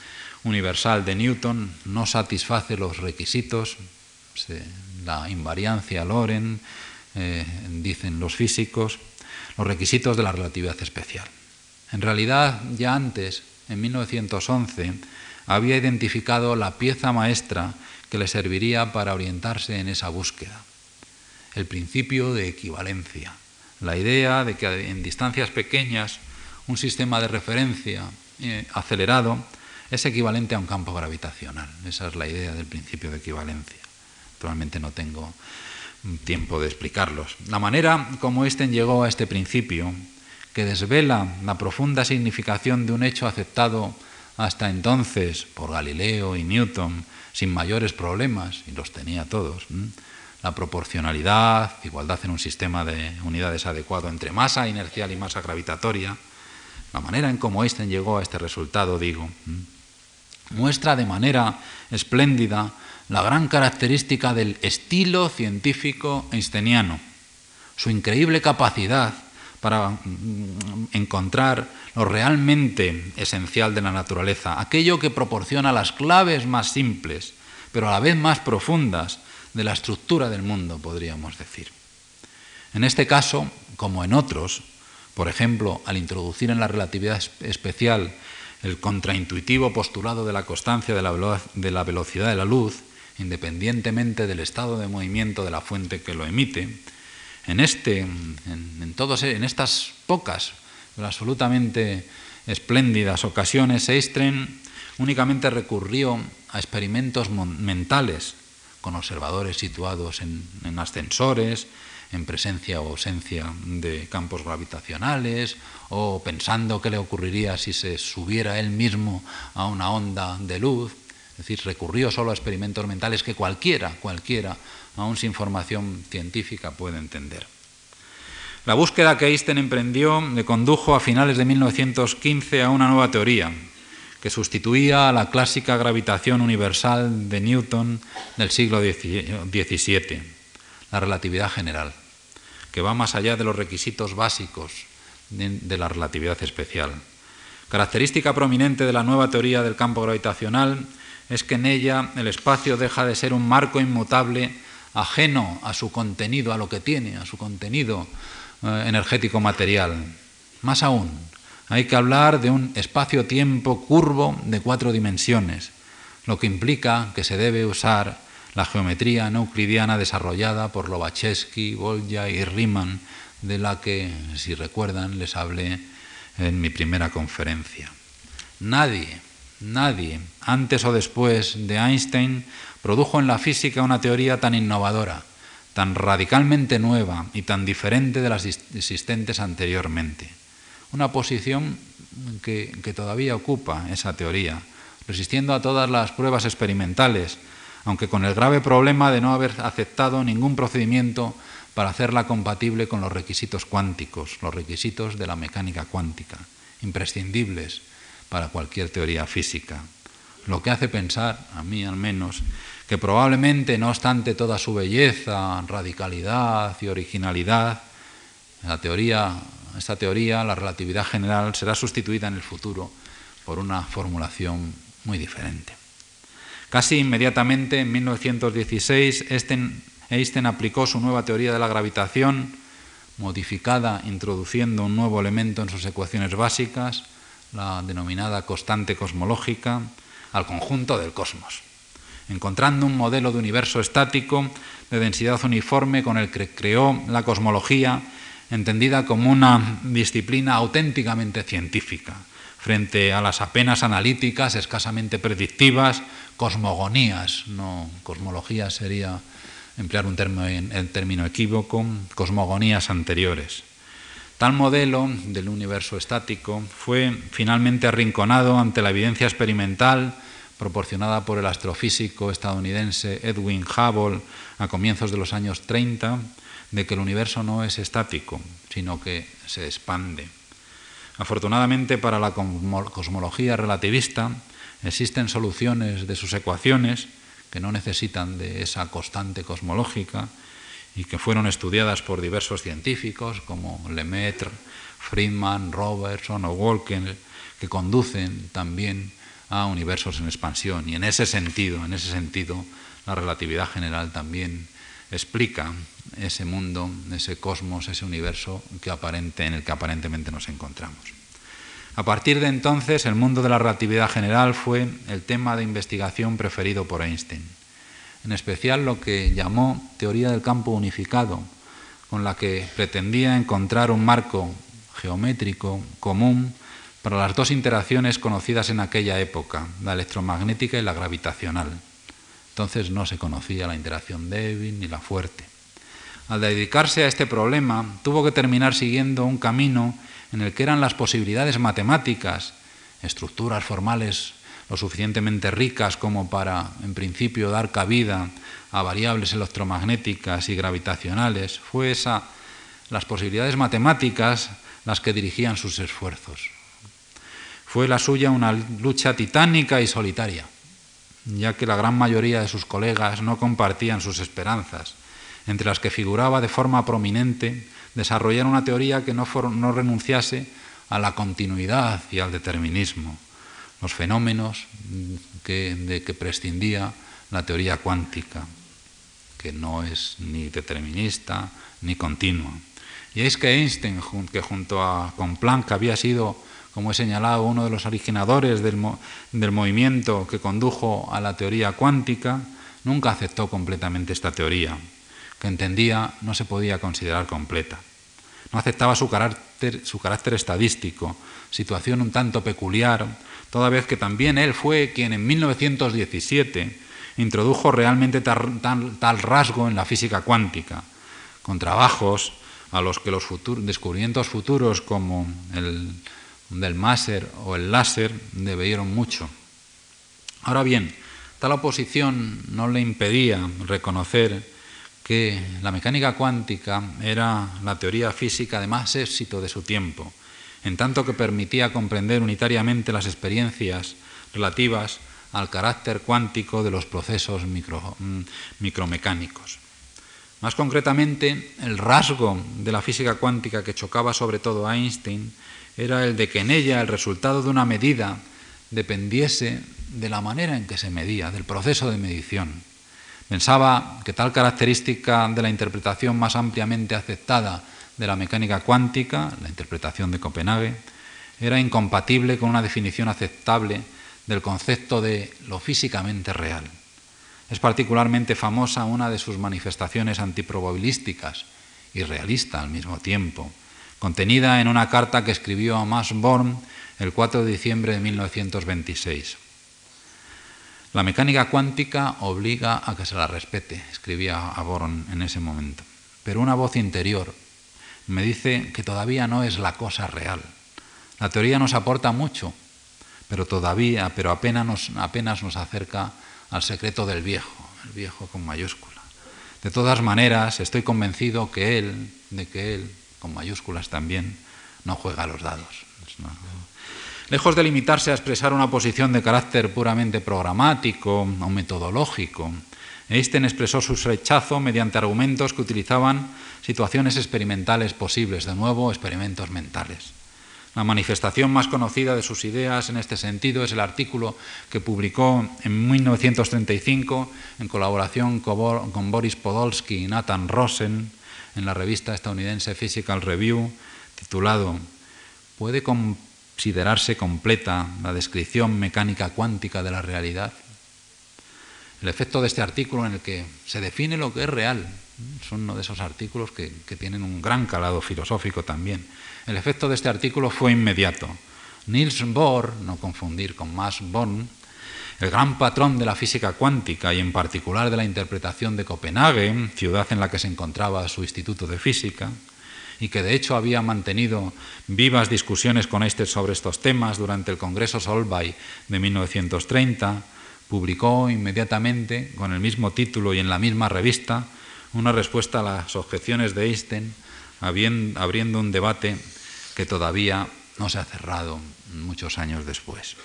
[SPEAKER 1] universal de Newton no satisface los requisitos, la invariancia Loren, eh, dicen los físicos, los requisitos de la relatividad especial. En realidad, ya antes, en 1911, había identificado la pieza maestra que le serviría para orientarse en esa búsqueda, el principio de equivalencia, la idea de que en distancias pequeñas un sistema de referencia eh, acelerado es equivalente a un campo gravitacional. Esa es la idea del principio de equivalencia. Actualmente no tengo tiempo de explicarlos. La manera como Einstein llegó a este principio, que desvela la profunda significación de un hecho aceptado hasta entonces por Galileo y Newton sin mayores problemas, y los tenía todos, la proporcionalidad, igualdad en un sistema de unidades adecuado entre masa inercial y masa gravitatoria, la manera en cómo Einstein llegó a este resultado, digo, muestra de manera espléndida la gran característica del estilo científico einsteiniano, su increíble capacidad para mm, encontrar lo realmente esencial de la naturaleza, aquello que proporciona las claves más simples, pero a la vez más profundas de la estructura del mundo, podríamos decir. En este caso, como en otros, por ejemplo, al introducir en la relatividad especial el contraintuitivo postulado de la constancia de la, velocidad de la luz, independientemente del estado de movimiento de la fuente que lo emite, en, este, en, todos, en estas pocas, pero absolutamente espléndidas ocasiones, Einstein únicamente recurrió a experimentos mentales con observadores situados en ascensores, en presencia o ausencia de campos gravitacionales, o pensando qué le ocurriría si se subiera él mismo a una onda de luz. Es decir, recurrió solo a experimentos mentales que cualquiera, cualquiera, aún sin formación científica, puede entender. La búsqueda que Einstein emprendió le condujo a finales de 1915 a una nueva teoría, que sustituía a la clásica gravitación universal de Newton del siglo XVII, la relatividad general que va más allá de los requisitos básicos de, la relatividad especial. Característica prominente de la nueva teoría del campo gravitacional es que en ella el espacio deja de ser un marco inmutable ajeno a su contenido, a lo que tiene, a su contenido eh, energético material. Más aún, hay que hablar de un espacio-tiempo curvo de cuatro dimensiones, lo que implica que se debe usar la geometría no euclidiana desarrollada por Lobachevsky, Volya y Riemann, de la que, si recuerdan, les hablé en mi primera conferencia. Nadie, nadie, antes o después de Einstein, produjo en la física una teoría tan innovadora, tan radicalmente nueva y tan diferente de las existentes anteriormente. Una posición que, que todavía ocupa esa teoría, resistiendo a todas las pruebas experimentales, aunque con el grave problema de no haber aceptado ningún procedimiento para hacerla compatible con los requisitos cuánticos, los requisitos de la mecánica cuántica, imprescindibles para cualquier teoría física. Lo que hace pensar, a mí al menos, que probablemente, no obstante toda su belleza, radicalidad y originalidad, la teoría, esta teoría, la relatividad general, será sustituida en el futuro por una formulación muy diferente. Casi inmediatamente, en 1916, Einstein aplicó su nueva teoría de la gravitación, modificada introduciendo un nuevo elemento en sus ecuaciones básicas, la denominada constante cosmológica, al conjunto del cosmos, encontrando un modelo de universo estático de densidad uniforme con el que creó la cosmología, entendida como una disciplina auténticamente científica, frente a las apenas analíticas, escasamente predictivas, cosmogonías, no cosmología sería emplear un término, equívoco, cosmogonías anteriores. Tal modelo del universo estático fue finalmente arrinconado ante la evidencia experimental proporcionada por el astrofísico estadounidense Edwin Hubble a comienzos de los años 30 de que el universo no es estático, sino que se expande. Afortunadamente para la cosmología relativista existen soluciones de sus ecuaciones que no necesitan de esa constante cosmológica y que fueron estudiadas por diversos científicos como Lemaitre, Friedman, Robertson o Walken, que conducen también a universos en expansión. Y en ese sentido, en ese sentido, la relatividad general también explica ese mundo, ese cosmos, ese universo que aparente, en el que aparentemente nos encontramos. A partir de entonces, el mundo de la relatividad general fue el tema de investigación preferido por Einstein, en especial lo que llamó teoría del campo unificado, con la que pretendía encontrar un marco geométrico común para las dos interacciones conocidas en aquella época, la electromagnética y la gravitacional. Entonces no se conocía la interacción débil ni la fuerte. Al dedicarse a este problema, tuvo que terminar siguiendo un camino en el que eran las posibilidades matemáticas, estructuras formales lo suficientemente ricas como para, en principio, dar cabida a variables electromagnéticas y gravitacionales, fue esa, las posibilidades matemáticas las que dirigían sus esfuerzos. Fue la suya una lucha titánica y solitaria ya que la gran mayoría de sus colegas no compartían sus esperanzas, entre las que figuraba de forma prominente desarrollar una teoría que no, renunciase a la continuidad y al determinismo, los fenómenos de que prescindía la teoría cuántica, que no es ni determinista ni continua. Y es que Einstein, que junto a, con Planck había sido como he señalado, uno de los originadores del, movimiento que condujo a la teoría cuántica, nunca aceptó completamente esta teoría, que entendía no se podía considerar completa. No aceptaba su carácter, su carácter estadístico, situación un tanto peculiar, toda vez que también él fue quien en 1917 introdujo realmente tal, rasgo en la física cuántica, con trabajos a los que los descubrimientos futuros como el del máser o el láser debieron mucho. Ahora bien, tal oposición no le impedía reconocer que la mecánica cuántica era la teoría física de más éxito de su tiempo, en tanto que permitía comprender unitariamente las experiencias relativas al carácter cuántico de los procesos mm, micromecánicos. Más concretamente, el rasgo de la física cuántica que chocaba sobre todo a Einstein era el de que en ella el resultado de una medida dependiese de la manera en que se medía, del proceso de medición. Pensaba que tal característica de la interpretación más ampliamente aceptada de la mecánica cuántica, la interpretación de Copenhague, era incompatible con una definición aceptable del concepto de lo físicamente real. Es particularmente famosa una de sus manifestaciones antiprobabilísticas y realista al mismo tiempo, contenida en una carta que escribió a Max Born el 4 de diciembre de 1926. La mecánica cuántica obliga a que se la respete, escribía a Born en ese momento. Pero una voz interior me dice que todavía no es la cosa real. La teoría nos aporta mucho, pero todavía, pero apenas nos, apenas nos acerca al secreto del viejo, el viejo con mayúscula. De todas maneras, estoy convencido que él, de que él, con mayúsculas también, no juega a los dados. Lejos de limitarse a expresar una posición de carácter puramente programático o metodológico, Einstein expresó su rechazo mediante argumentos que utilizaban situaciones experimentales posibles, de nuevo experimentos mentales. La manifestación más conocida de sus ideas en este sentido es el artículo que publicó en 1935 en colaboración con Boris Podolsky y Nathan Rosen en la revista estadounidense Physical Review, titulado ¿Puede considerarse completa la descripción mecánica cuántica de la realidad. El efecto de este artículo en el que se define lo que es real, son uno de esos artículos que, que tienen un gran calado filosófico también. El efecto de este artículo fue inmediato. Niels Bohr, no confundir con Max Born, el gran patrón de la física cuántica y en particular de la interpretación de Copenhague, ciudad en la que se encontraba su instituto de física, y que de hecho había mantenido vivas discusiones con Einstein sobre estos temas durante el Congreso Solvay de 1930, publicó inmediatamente, con el mismo título y en la misma revista, una respuesta a las objeciones de Einstein, abriendo un debate que todavía no se ha cerrado muchos años después.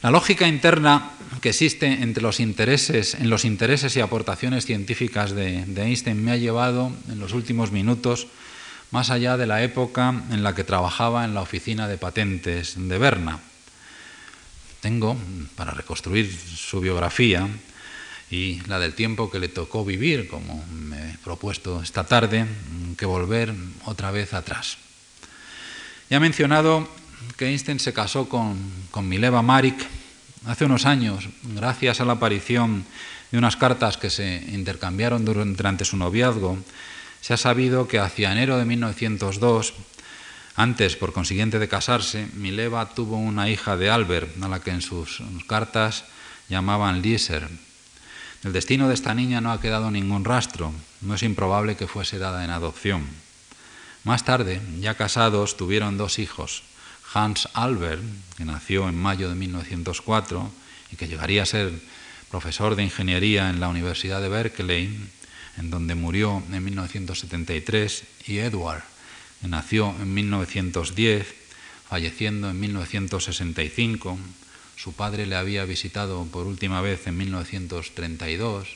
[SPEAKER 1] La lógica interna que existe entre los intereses, en los intereses y aportaciones científicas de, Einstein me ha llevado en los últimos minutos más allá de la época en la que trabajaba en la oficina de patentes de Berna. Tengo, para reconstruir su biografía y la del tiempo que le tocó vivir, como me he propuesto esta tarde, que volver otra vez atrás. Ya he mencionado que Einstein se casó con, Mileva Marik hace unos años, gracias a la aparición de unas cartas que se intercambiaron durante su noviazgo, se ha sabido que hacia enero de 1902, antes por consiguiente de casarse, Mileva tuvo una hija de Albert, a la que en sus cartas llamaban Lieser. Del destino de esta niña no ha quedado ningún rastro, no es improbable que fuese dada en adopción. Más tarde, ya casados, tuvieron dos hijos, Hans Albert, que nació en mayo de 1904 y que llegaría a ser profesor de ingeniería en la Universidad de Berkeley, en donde murió en 1973, y Edward, que nació en 1910, falleciendo en 1965. Su padre le había visitado por última vez en 1932,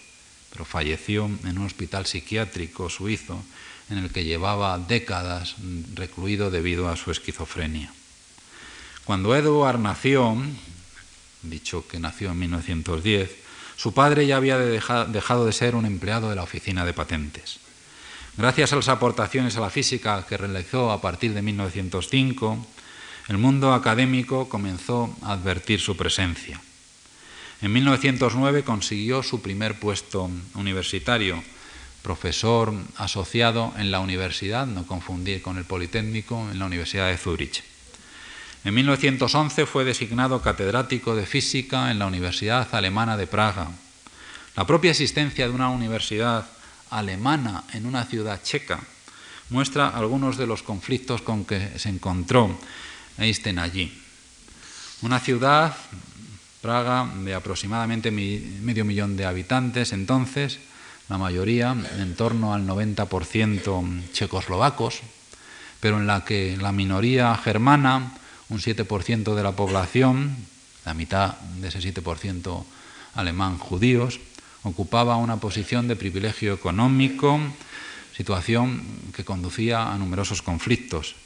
[SPEAKER 1] pero falleció en un hospital psiquiátrico suizo en el que llevaba décadas recluido debido a su esquizofrenia. Cuando Edward nació, dicho que nació en 1910, su padre ya había dejado de ser un empleado de la oficina de patentes. Gracias a las aportaciones a la física que realizó a partir de 1905, el mundo académico comenzó a advertir su presencia. En 1909 consiguió su primer puesto universitario, profesor asociado en la universidad, no confundir con el Politécnico, en la Universidad de Zúrich. En 1911 fue designado catedrático de física en la Universidad Alemana de Praga. La propia existencia de una universidad alemana en una ciudad checa muestra algunos de los conflictos con que se encontró Einstein allí. Una ciudad, Praga, de aproximadamente medio millón de habitantes entonces, la mayoría en torno al 90% checoslovacos, pero en la que la minoría germana un 7% de la población, la mitad de ese 7% alemán judíos, ocupaba una posición de privilegio económico, situación que conducía a numerosos conflictos,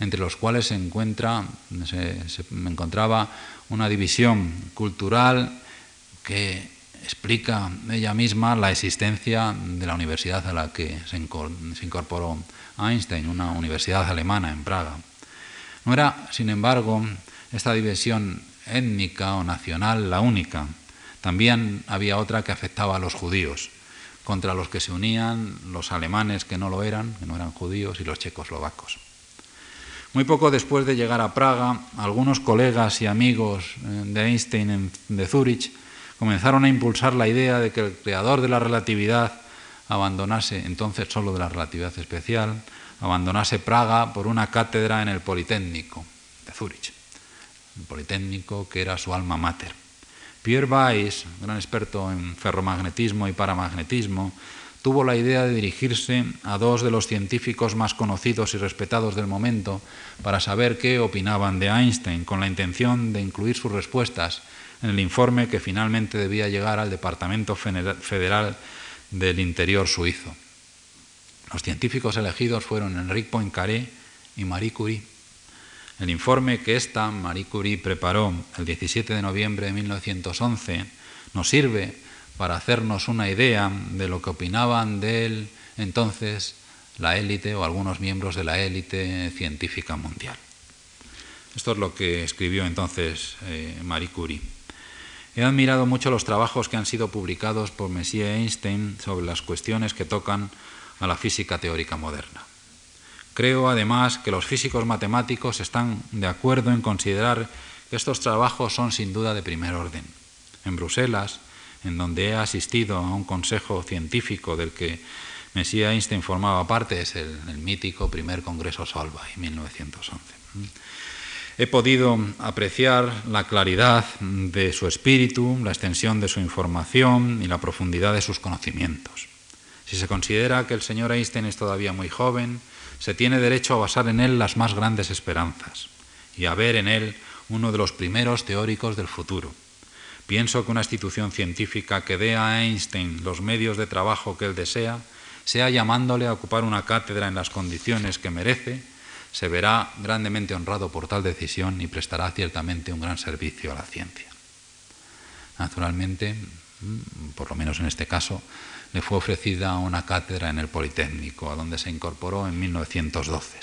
[SPEAKER 1] entre los cuales se, encuentra, se, encontraba una división cultural que explica ella misma la existencia de la universidad a la que se incorporó Einstein, una universidad alemana en Praga. No era, sin embargo, esta división étnica o nacional la única. También había otra que afectaba a los judíos, contra los que se unían los alemanes que no lo eran, que no eran judíos, y los checoslovacos. Muy poco después de llegar a Praga, algunos colegas y amigos eh, de Einstein de Zúrich comenzaron a impulsar la idea de que el creador de la relatividad abandonase, entonces solo de la relatividad especial, abandonase Praga por una cátedra en el Politécnico de Zúrich, el Politécnico que era su alma mater. Pierre Weiss, gran experto en ferromagnetismo y paramagnetismo, tuvo la idea de dirigirse a dos de los científicos más conocidos y respetados del momento para saber qué opinaban de Einstein, con la intención de incluir sus respuestas en el informe que finalmente debía llegar al Departamento Federal del Interior suizo. Los científicos elegidos fueron Enrique Poincaré y Marie Curie. El informe que esta Marie Curie preparó el 17 de noviembre de 1911 nos sirve para hacernos una idea de lo que opinaban de él entonces la élite o algunos miembros de la élite científica mundial. Esto es lo que escribió entonces eh, Marie Curie. He admirado mucho los trabajos que han sido publicados por Messier Einstein sobre las cuestiones que tocan a la física teórica moderna. Creo además que los físicos matemáticos están de acuerdo en considerar que estos trabajos son sin duda de primer orden. En Bruselas, en donde he asistido a un consejo científico del que Messier Einstein formaba parte, es el, mítico primer Congreso Solvay, 1911. He podido apreciar la claridad de su espíritu, la extensión de su información y la profundidad de sus conocimientos. Si se considera que el señor Einstein es todavía muy joven, se tiene derecho a basar en él las más grandes esperanzas y a ver en él uno de los primeros teóricos del futuro Pienso que una institución científica que dé a Einstein los medios de trabajo que él desea, sea llamándole a ocupar una cátedra en las condiciones que merece, se verá grandemente honrado por tal decisión y prestará ciertamente un gran servicio a la ciencia. Naturalmente, mm, por lo menos en este caso, le fue ofrecida una cátedra en el Politécnico, a donde se incorporó en 1912.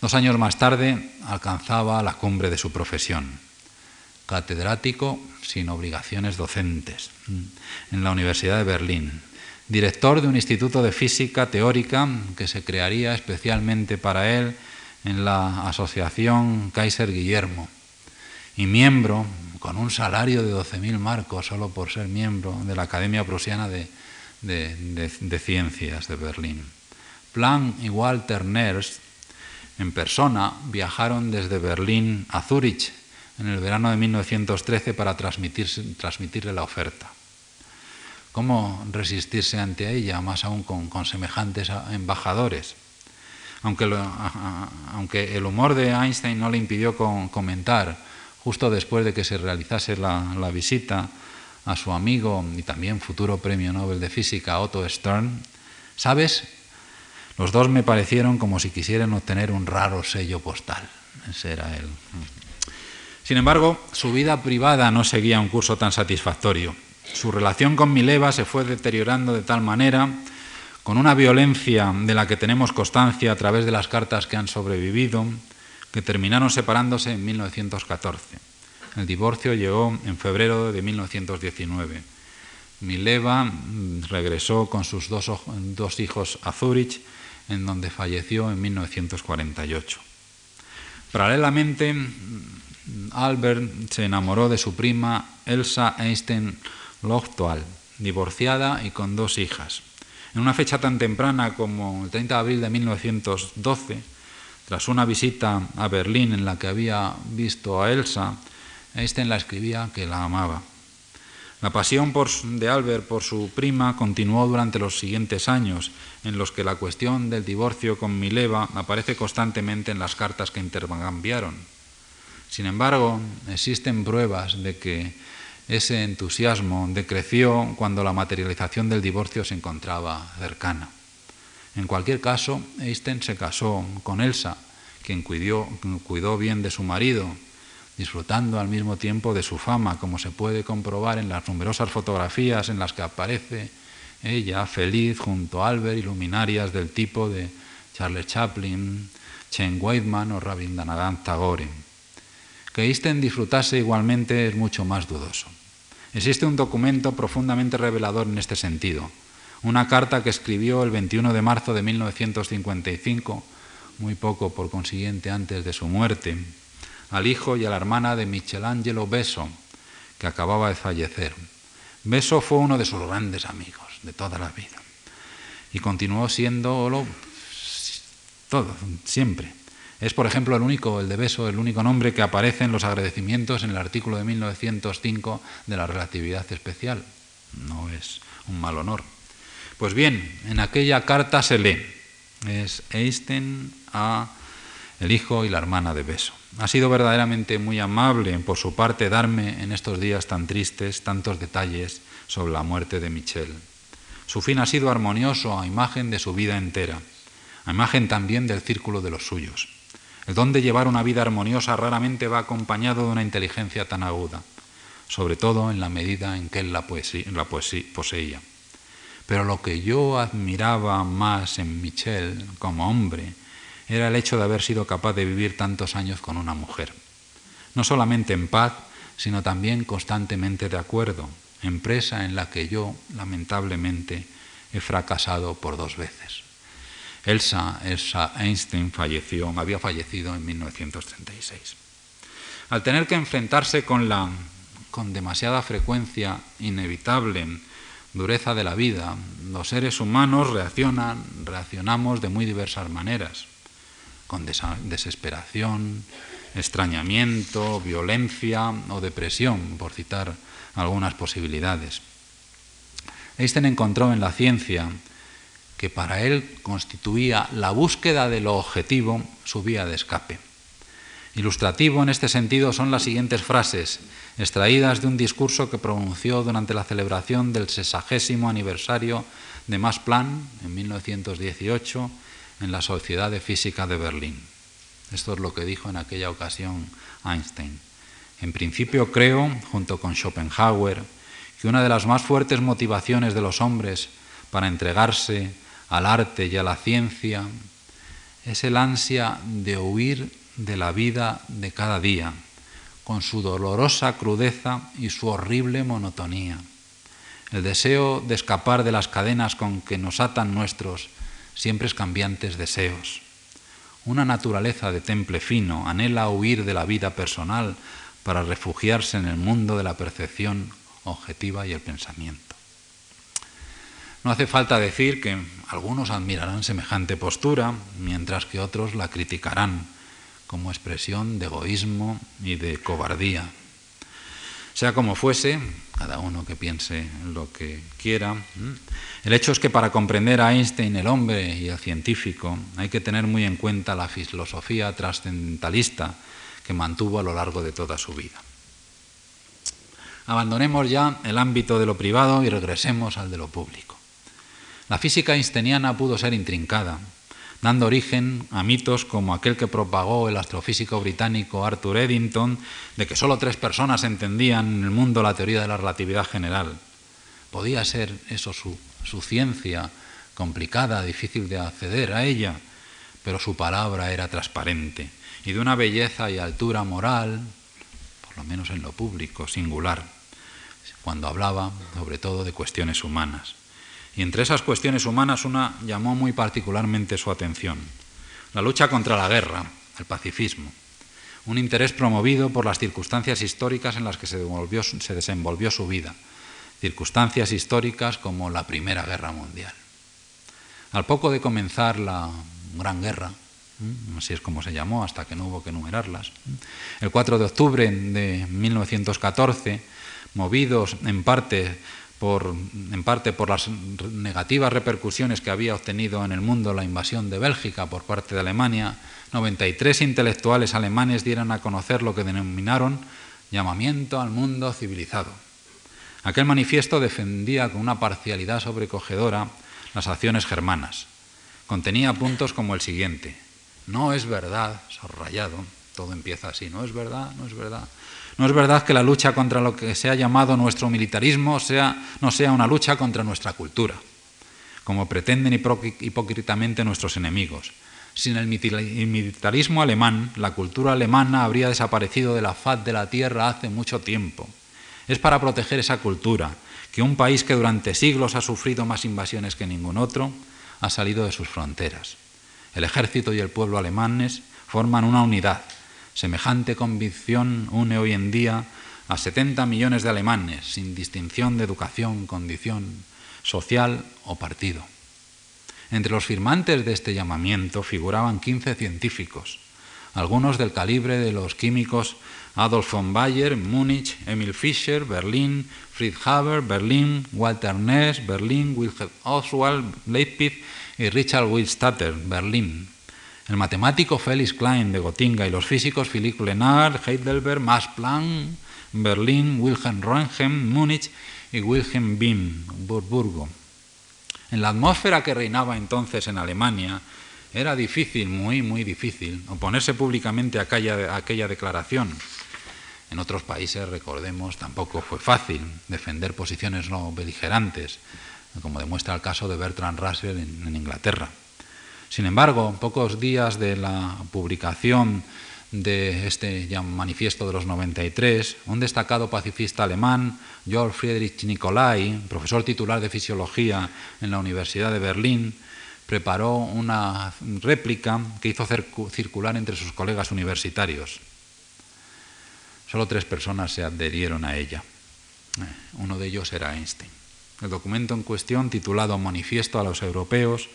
[SPEAKER 1] Dos años más tarde alcanzaba la cumbre de su profesión catedrático sin obligaciones docentes mm, en la Universidad de Berlín, director de un instituto de física teórica que se crearía especialmente para él en la Asociación Kaiser Guillermo y miembro con un salario de 12.000 marcos solo por ser miembro de la Academia Prusiana de, Ciencias de Berlín. Planck y Walter Nernst en persona viajaron desde Berlín a Zúrich en el verano de 1913 para transmitirle la oferta. ¿Cómo resistirse ante ella, más aún con, semejantes embajadores? Aunque, el humor de Einstein no le impidió comentar, justo después de que se realizase la, la visita a su amigo y también futuro premio Nobel de Física, Otto Stern, ¿sabes? Los dos me parecieron como si quisieran obtener un raro sello postal. Ese era él. Sin embargo, su vida privada no seguía un curso tan satisfactorio. Su relación con Mileva se fue deteriorando de tal manera, con una violencia de la que tenemos constancia a través de las cartas que han sobrevivido, que terminaron separándose en 1914. El divorcio llegó en febrero de 1919. Mileva regresó con sus dos, hijos a Zúrich, en donde falleció en 1948. Paralelamente, Albert se enamoró de su prima Elsa Einstein Lochtoal, divorciada y con dos hijas. En una fecha tan temprana como el 30 de abril de 1912, tras una visita a Berlín en la que había visto a Elsa, Einstein la escribía que la amaba. La pasión de Albert por su prima continuó durante los siguientes años, en los que la cuestión del divorcio con Mileva aparece constantemente en las cartas que intercambiaron. Sin embargo, existen pruebas de que ese entusiasmo decreció cuando la materialización del divorcio se encontraba cercana. En cualquier caso, Einstein se casó con Elsa, quien cuidó, bien de su marido, disfrutando al mismo tiempo de su fama, como se puede comprobar en las numerosas fotografías en las que aparece ella feliz junto a Albert y luminarias del tipo de Charles Chaplin, Chen Weidman o Rabindranath Tagore. Que Einstein disfrutase igualmente es mucho más dudoso. Existe un documento profundamente revelador en este sentido, una carta que escribió el 21 de marzo de 1955, muy poco por consiguiente antes de su muerte, al hijo y a la hermana de Michelangelo Beso, que acababa de fallecer. Beso fue uno de sus grandes amigos de toda la vida y continuó siendo todo, siempre. Es, por ejemplo, el único, el de Beso, el único nombre que aparece en los agradecimientos en el artículo de 1905 de la relatividad especial. No es un mal honor. Pues bien, en aquella carta se lee, es Einstein a el hijo y la hermana de Beso. Ha sido verdaderamente muy amable por su parte darme en estos días tan tristes tantos detalles sobre la muerte de Michel. Su fin ha sido armonioso a imagen de su vida entera, a imagen también del círculo de los suyos. El don de llevar una vida armoniosa raramente va acompañado de una inteligencia tan aguda, sobre todo en la medida en que él la, poseía. Pero lo que yo admiraba más en Michel como hombre era el hecho de haber sido capaz de vivir tantos años con una mujer. No solamente en paz, sino también constantemente de acuerdo, empresa en la que yo, lamentablemente, he fracasado por dos veces. Elsa, Elsa Einstein falleció, había fallecido en 1936. Al tener que enfrentarse con la con demasiada frecuencia inevitable dureza de la vida, los seres humanos reaccionan, reaccionamos de muy diversas maneras, con desesperación, extrañamiento, violencia o depresión, por citar algunas posibilidades. Einstein encontró en la ciencia que para él constituía la búsqueda de lo objetivo su vía de escape. Ilustrativo en este sentido son las siguientes frases, extraídas de un discurso que pronunció durante la celebración del sesagésimo aniversario de Max Planck en 1918 en la Sociedad de Física de Berlín. Esto es lo que dijo en aquella ocasión Einstein. En principio creo, junto con Schopenhauer, que una de las más fuertes motivaciones de los hombres para entregarse al arte y a la ciencia es el ansia de huir de la vida de cada día, con su dolorosa crudeza y su horrible monotonía. El deseo de escapar de las cadenas con que nos atan nuestros siempre cambiantes deseos. Una naturaleza de temple fino anhela huir de la vida personal para refugiarse en el mundo de la percepción objetiva y el pensamiento. No hace falta decir que algunos admirarán semejante postura, mientras que otros la criticarán como expresión de egoísmo y de cobardía. Sea como fuese, cada uno que piense lo que quiera, el hecho es que para comprender a Einstein, el hombre y el científico, hay que tener muy en cuenta la filosofía trascendentalista que mantuvo a lo largo de toda su vida. Abandonemos ya el ámbito de lo privado y regresemos al de lo público. La física einsteiniana pudo ser intrincada, dando origen a mitos como aquel que propagó el astrofísico británico Arthur Eddington, de que solo tres personas entendían en el mundo la teoría de la relatividad general. ¿Podía ser eso su, su ciencia complicada, difícil de acceder a ella? Pero su palabra era transparente y de una belleza y altura moral, por lo menos en lo público, singular, cuando hablaba sobre todo de cuestiones humanas. Y entre esas cuestiones humanas una llamó muy particularmente su atención, la lucha contra la guerra, el pacifismo, un interés promovido por las circunstancias históricas en las que se, se desenvolvió su vida, circunstancias históricas como la Primera Guerra Mundial. Al poco de comenzar la Gran Guerra, así es como se llamó hasta que no hubo que enumerarlas. El 4 de octubre de 1914, movidos en parte en parte por las negativas repercusiones que había obtenido en el mundo la invasión de Bélgica por parte de Alemania, 93 intelectuales alemanes dieron a conocer lo que denominaron llamamiento al mundo civilizado. Aquel manifiesto defendía con una parcialidad sobrecogedora las acciones germanas. Contenía puntos como el siguiente. No es verdad, subrayado, todo empieza así, no es verdad, no es verdad. No es verdad que la lucha contra lo que se ha llamado nuestro militarismo sea, no sea una lucha contra nuestra cultura, como pretenden hipócritamente nuestros enemigos. Sin el militarismo alemán, la cultura alemana habría desaparecido de la faz de la tierra hace mucho tiempo. Es para proteger esa cultura que un país que durante siglos ha sufrido más invasiones que ningún otro ha salido de sus fronteras. El ejército y el pueblo alemanes forman una unidad. Semejante convicción une hoy en día a 70 millones de alemanes, sin distinción de educación, condición social o partido. Entre los firmantes de este llamamiento figuraban 15 científicos, algunos del calibre de los químicos Adolf von Bayer, Múnich, Emil Fischer, Berlín, Fritz Haber, Berlín, Walter Ness, Berlín, Wilhelm Oswald, Leipzig y Richard Willstatter, Berlín. El matemático Felix Klein de Gotinga y los físicos Philippe Lenard, Heidelberg, Max Planck, Berlín, Wilhelm Röntgen, Múnich y Wilhelm Wien, Burburgo. En la atmósfera que reinaba entonces en Alemania, era difícil, muy, muy difícil, oponerse públicamente a aquella, declaración. En otros países, recordemos, tampoco fue fácil defender posiciones no beligerantes, como demuestra el caso de Bertrand Russell en Inglaterra. Sin embargo, pocos días de la publicación de este manifiesto de los 93, un destacado pacifista alemán, Georg Friedrich Nicolai, profesor titular de fisiología en la Universidad de Berlín, preparó una réplica que hizo circular entre sus colegas universitarios. Solo tres personas se adherieron a ella. Eh, uno de ellos era Einstein. El documento en cuestión, titulado Manifiesto a los Europeos,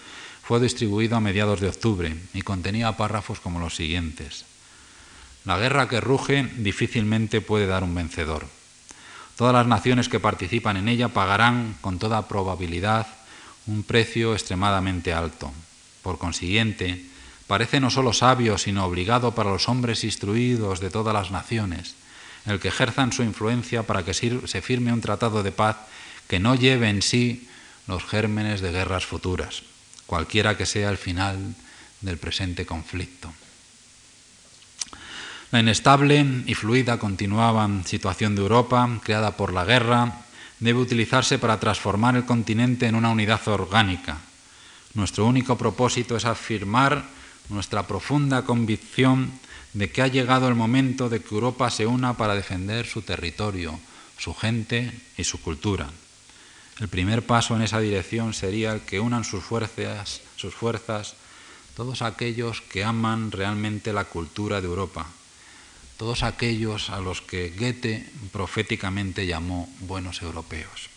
[SPEAKER 1] fue distribuido a mediados de octubre y contenía párrafos como los siguientes. La guerra que ruge difícilmente puede dar un vencedor. Todas las naciones que participan en ella pagarán con toda probabilidad un precio extremadamente alto. Por consiguiente, parece no solo sabio, sino obligado para los hombres instruidos de todas las naciones, el que ejerzan su influencia para que se firme un tratado de paz que no lleve en sí los gérmenes de guerras futuras, cualquiera que sea el final del presente conflicto. La inestable y fluida continuaba situación de Europa, creada por la guerra, debe utilizarse para transformar el continente en una unidad orgánica. Nuestro único propósito es afirmar nuestra profunda convicción de que ha llegado el momento de que Europa se una para defender su territorio, su gente y su cultura. El primer paso en esa dirección sería el que unan sus fuerzas, sus fuerzas todos aquellos que aman realmente la cultura de Europa, todos aquellos a los que Goethe proféticamente llamó buenos europeos.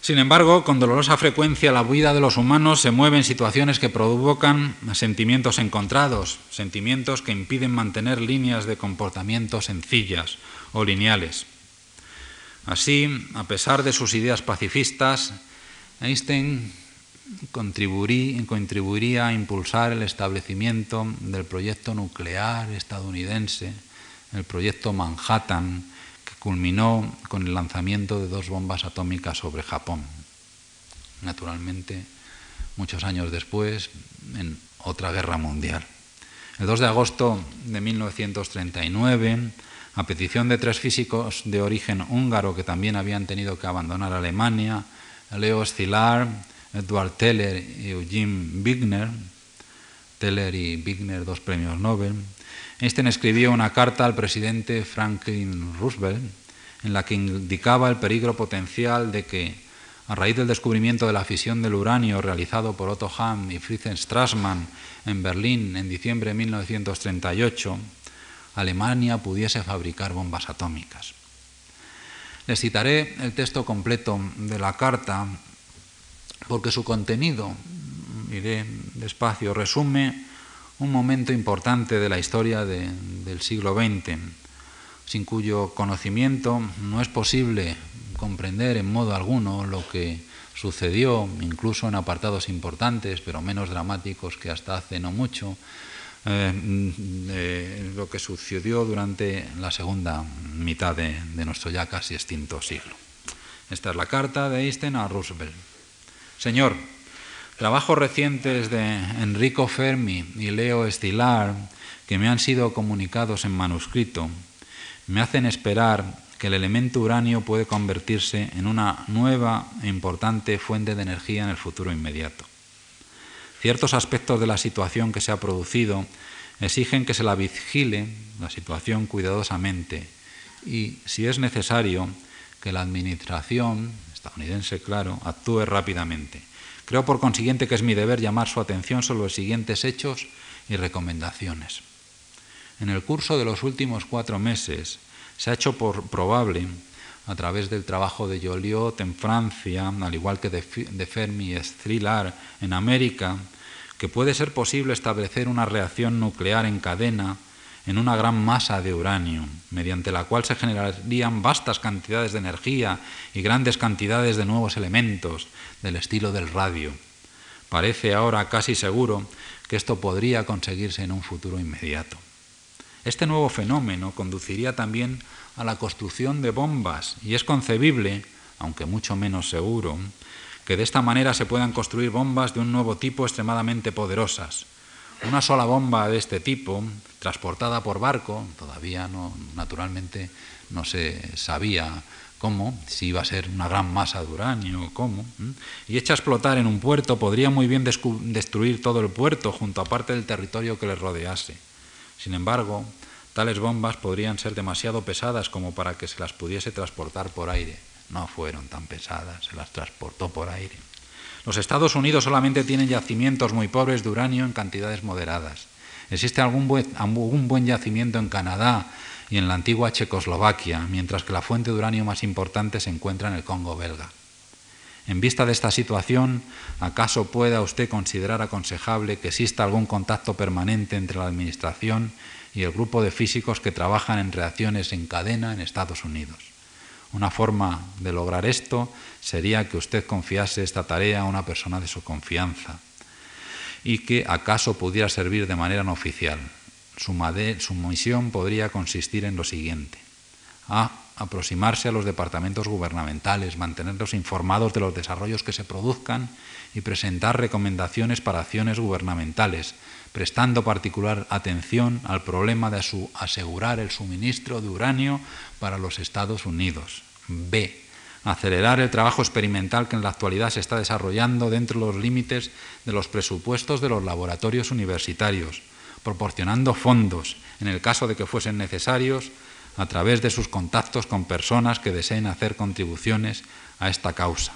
[SPEAKER 1] Sin embargo, con dolorosa frecuencia la vida de los humanos se mueve en situaciones que provocan sentimientos encontrados, sentimientos que impiden mantener líneas de comportamiento sencillas o lineales. Así, a pesar de sus ideas pacifistas, Einstein contribuiría a impulsar el establecimiento del proyecto nuclear estadounidense, el proyecto Manhattan, que culminó con el lanzamiento de dos bombas atómicas sobre Japón. Naturalmente, muchos años después, en otra guerra mundial. El 2 de agosto de 1939, a petición de tres físicos de origen húngaro que también habían tenido que abandonar Alemania, Leo Szilard, Edward Teller y Eugene Wigner, Teller y Wigner, dos premios Nobel, Einstein escribió una carta al presidente Franklin Roosevelt en la que indicaba el peligro potencial de que, a raíz del descubrimiento de la fisión del uranio realizado por Otto Hahn y Fritz Strassmann en Berlín en diciembre de 1938, Alemania pudiese fabricar bombas atómicas. Les citaré el texto completo de la carta porque su contenido, iré despacio, resume un momento importante de la historia del siglo XX, sin cuyo conocimiento no es posible comprender en modo alguno lo que sucedió, incluso en apartados importantes, pero menos dramáticos que hasta hace no mucho, eh, lo que sucedió durante la segunda mitad de, de nuestro ya casi extinto siglo. Esta es la carta de Einstein a Roosevelt. Señor, trabajos recientes de Enrico Fermi y Leo Estilar, que me han sido comunicados en manuscrito, me hacen esperar que el elemento uranio puede convertirse en una nueva e importante fuente de energía en el futuro inmediato. Ciertos aspectos de la situación que se ha producido exigen que se la vigile, la situación, cuidadosamente y, si es necesario, que la Administración estadounidense, claro, actúe rápidamente. Creo, por consiguiente, que es mi deber llamar su atención sobre los siguientes hechos y recomendaciones. En el curso de los últimos cuatro meses se ha hecho probable, a través del trabajo de Joliot en Francia, al igual que de, Fermi y Szilard en América, que puede ser posible establecer una reacción nuclear en cadena en una gran masa de uranio, mediante la cual se generarían vastas cantidades de energía y grandes cantidades de nuevos elementos del estilo del radio. Parece ahora casi seguro que esto podría conseguirse en un futuro inmediato. Este nuevo fenómeno conduciría también a la construcción de bombas y es concebible, aunque mucho menos seguro, que de esta manera se puedan construir bombas de un nuevo tipo extremadamente poderosas, una sola bomba de este tipo, transportada por barco, todavía no, naturalmente no se sabía cómo, si iba a ser una gran masa de uranio o cómo, y hecha a explotar en un puerto, podría muy bien destruir todo el puerto junto a parte del territorio que le rodease. Sin embargo, tales bombas podrían ser demasiado pesadas como para que se las pudiese transportar por aire. No fueron tan pesadas, se las transportó por aire. Los Estados Unidos solamente tienen yacimientos muy pobres de uranio en cantidades moderadas. Existe algún buen, buen yacimiento en Canadá y en la antigua Checoslovaquia, mientras que la fuente de uranio más importante se encuentra en el Congo belga. En vista de esta situación, ¿acaso pueda usted considerar aconsejable que exista algún contacto permanente entre la Administración y el grupo de físicos que trabajan en reacciones en cadena en Estados Unidos? Una forma de lograr esto sería que usted confiase esta tarea a una persona de su confianza y que acaso pudiera servir de manera no oficial. Su, misión podría consistir en lo siguiente. A. Aproximarse a los departamentos gubernamentales, mantenerlos informados de los desarrollos que se produzcan y presentar recomendaciones para acciones gubernamentales, prestando particular atención al problema de asegurar el suministro de uranio para los Estados Unidos. B. Acelerar el trabajo experimental que en la actualidad se está desarrollando dentro de los límites de los presupuestos de los laboratorios universitarios, proporcionando fondos, en el caso de que fuesen necesarios, a través de sus contactos con personas que deseen hacer contribuciones a esta causa.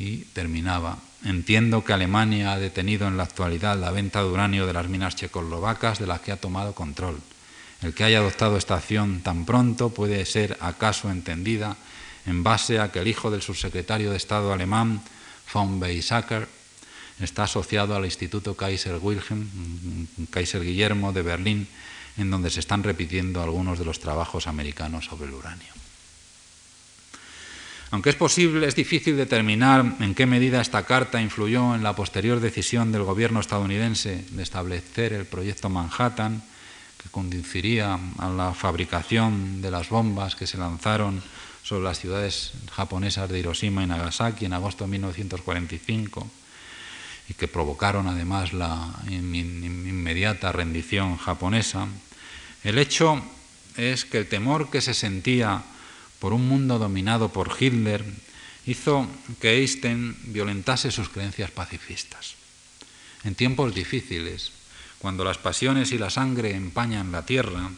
[SPEAKER 1] Y terminaba. Entiendo que Alemania ha detenido en la actualidad la venta de uranio de las minas checoslovacas de las que ha tomado control. El que haya adoptado esta acción tan pronto puede ser acaso entendida en base a que el hijo del subsecretario de Estado alemán, von Weizsäcker, está asociado al Instituto Kaiser Wilhelm, Kaiser Guillermo de Berlín, en donde se están repitiendo algunos de los trabajos americanos sobre el uranio. Aunque es posible, es difícil determinar en qué medida esta carta influyó en la posterior decisión del gobierno estadounidense de establecer el proyecto Manhattan, que conduciría a la fabricación de las bombas que se lanzaron sobre las ciudades japonesas de Hiroshima y Nagasaki en agosto de 1945 y que provocaron además la inmediata rendición japonesa, el hecho es que el temor que se sentía por un mundo dominado por Hitler hizo que Einstein violentase sus creencias pacifistas. En tiempos difíciles, cuando las pasiones y la sangre empañan la tierra,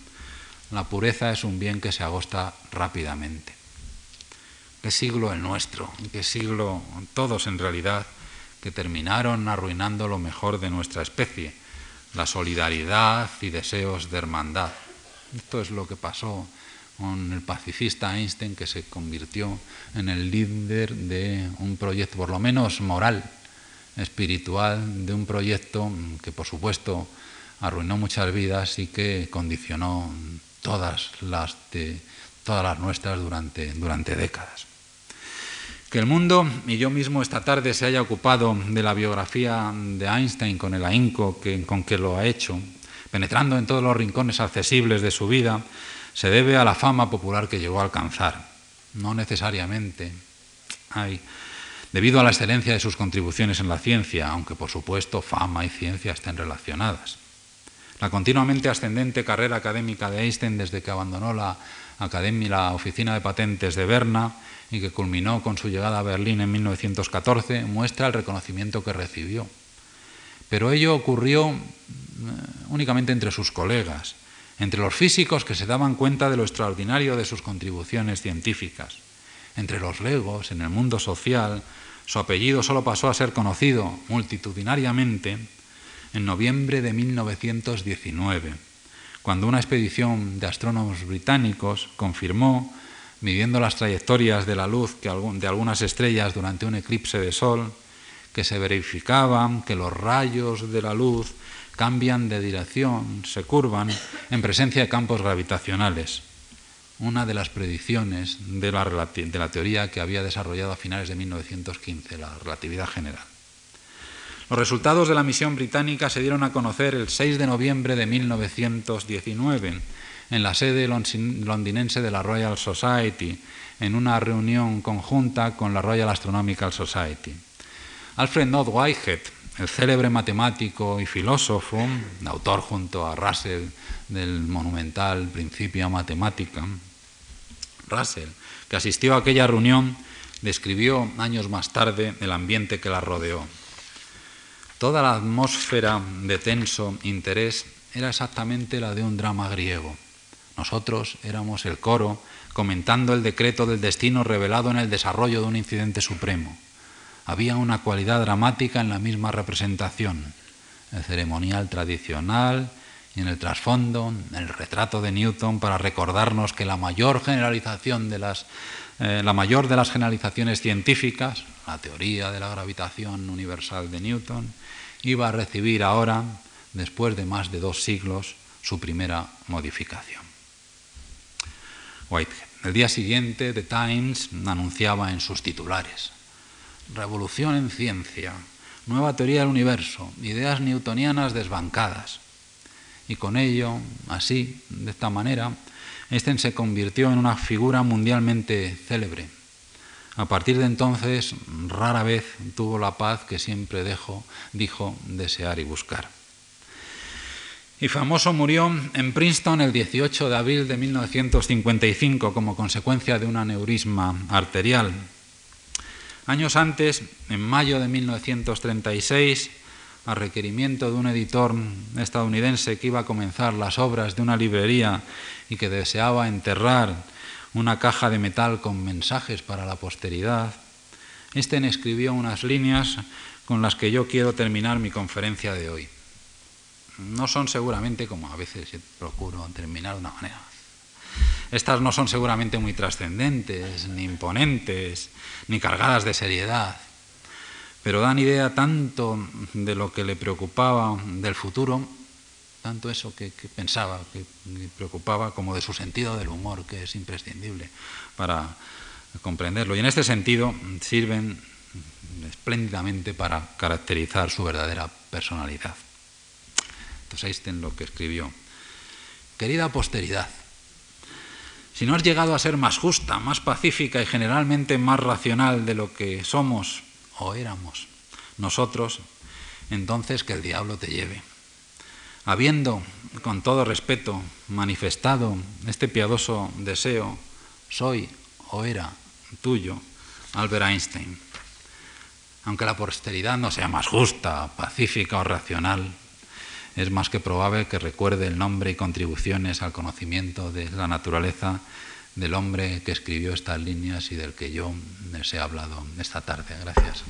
[SPEAKER 1] la pureza es un bien que se agosta rápidamente. ¿Qué siglo el nuestro? ¿Qué siglo todos en realidad que terminaron arruinando lo mejor de nuestra especie? La solidaridad y deseos de hermandad. Esto es lo que pasó con el pacifista Einstein que se convirtió en el líder de un proyecto, por lo menos moral, espiritual de un proyecto que por supuesto arruinó muchas vidas y que condicionó todas las, todas las nuestras durante, durante décadas. Que el mundo y yo mismo esta tarde se haya ocupado de la biografía de Einstein con el ahínco con que lo ha hecho, penetrando en todos los rincones accesibles de su vida, se debe a la fama popular que llegó a alcanzar. No necesariamente debido a la excelencia de sus contribuciones en la ciencia, aunque por supuesto fama y ciencia estén relacionadas. La continuamente ascendente carrera académica de Einstein desde que abandonó la, academia, la oficina de patentes de Berna y que culminó con su llegada a Berlín en 1914 muestra el reconocimiento que recibió. Pero ello ocurrió eh, únicamente entre sus colegas. Entre los físicos que se daban cuenta de lo extraordinario de sus contribuciones científicas, entre los legos en el mundo social, su apellido solo pasó a ser conocido multitudinariamente en noviembre de 1919, cuando una expedición de astrónomos británicos confirmó, midiendo las trayectorias de la luz de algunas estrellas durante un eclipse de sol, que se verificaba que los rayos de la luz cambian de dirección, se curvan en presencia de campos gravitacionales. Una de las predicciones de la, teoría que había desarrollado a finales de 1915, la relatividad general. Los resultados de la misión británica se dieron a conocer el 6 de noviembre de 1919 en la sede londinense de la Royal Society, en una reunión conjunta con la Royal Astronomical Society. Alfred Nott Whitehead, el célebre matemático y filósofo, autor junto a Russell del monumental Principia Matemática, Russell, que asistió a aquella reunión, describió años más tarde el ambiente que la rodeó. Toda la atmósfera de tenso interés era exactamente la de un drama griego. Nosotros éramos el coro comentando el decreto del destino revelado en el desarrollo de un incidente supremo había una cualidad dramática en la misma representación, el ceremonial tradicional y en el trasfondo, el retrato de Newton para recordarnos que la mayor generalización de las eh, la mayor de las generalizaciones científicas, la teoría de la gravitación universal de Newton, iba a recibir ahora, después de más de dos siglos, su primera modificación. Whitehead. El día siguiente, The Times anunciaba en sus titulares, revolución en ciencia, nueva teoría del universo, ideas newtonianas desbancadas. Y con ello, así, de esta manera, Einstein se convirtió en una figura mundialmente célebre. A partir de entonces, rara vez tuvo la paz que siempre dejó, dijo desear y buscar. Y famoso murió en Princeton el 18 de abril de 1955 como consecuencia de un aneurisma arterial. Años antes, en mayo de 1936, a requerimiento de un editor estadounidense que iba a comenzar las obras de una librería y que deseaba enterrar una caja de metal con mensajes para la posteridad, este escribió unas líneas con las que yo quiero terminar mi conferencia de hoy. No son seguramente, como a veces procuro terminar de una manera estas no son seguramente muy trascendentes, ni imponentes, ni cargadas de seriedad, pero dan idea tanto de lo que le preocupaba del futuro, tanto eso que, pensaba, que preocupaba, como de su sentido del humor, que es imprescindible para comprenderlo. Y en este sentido sirven espléndidamente para caracterizar su verdadera personalidad. Entonces Einstein lo que escribió. Querida posteridad, si no has llegado a ser más justa, más pacífica y generalmente más racional de lo que somos o éramos nosotros, entonces que el diablo te lleve. Habiendo, con todo respeto, manifestado este piadoso deseo, soy o era tuyo, Albert Einstein. Aunque la posteridad no sea más justa, pacífica o racional, es más que probable que recuerde el nombre y contribuciones al conocimiento de la naturaleza del hombre que escribió estas líneas y del que yo les he hablado esta tarde. Gracias.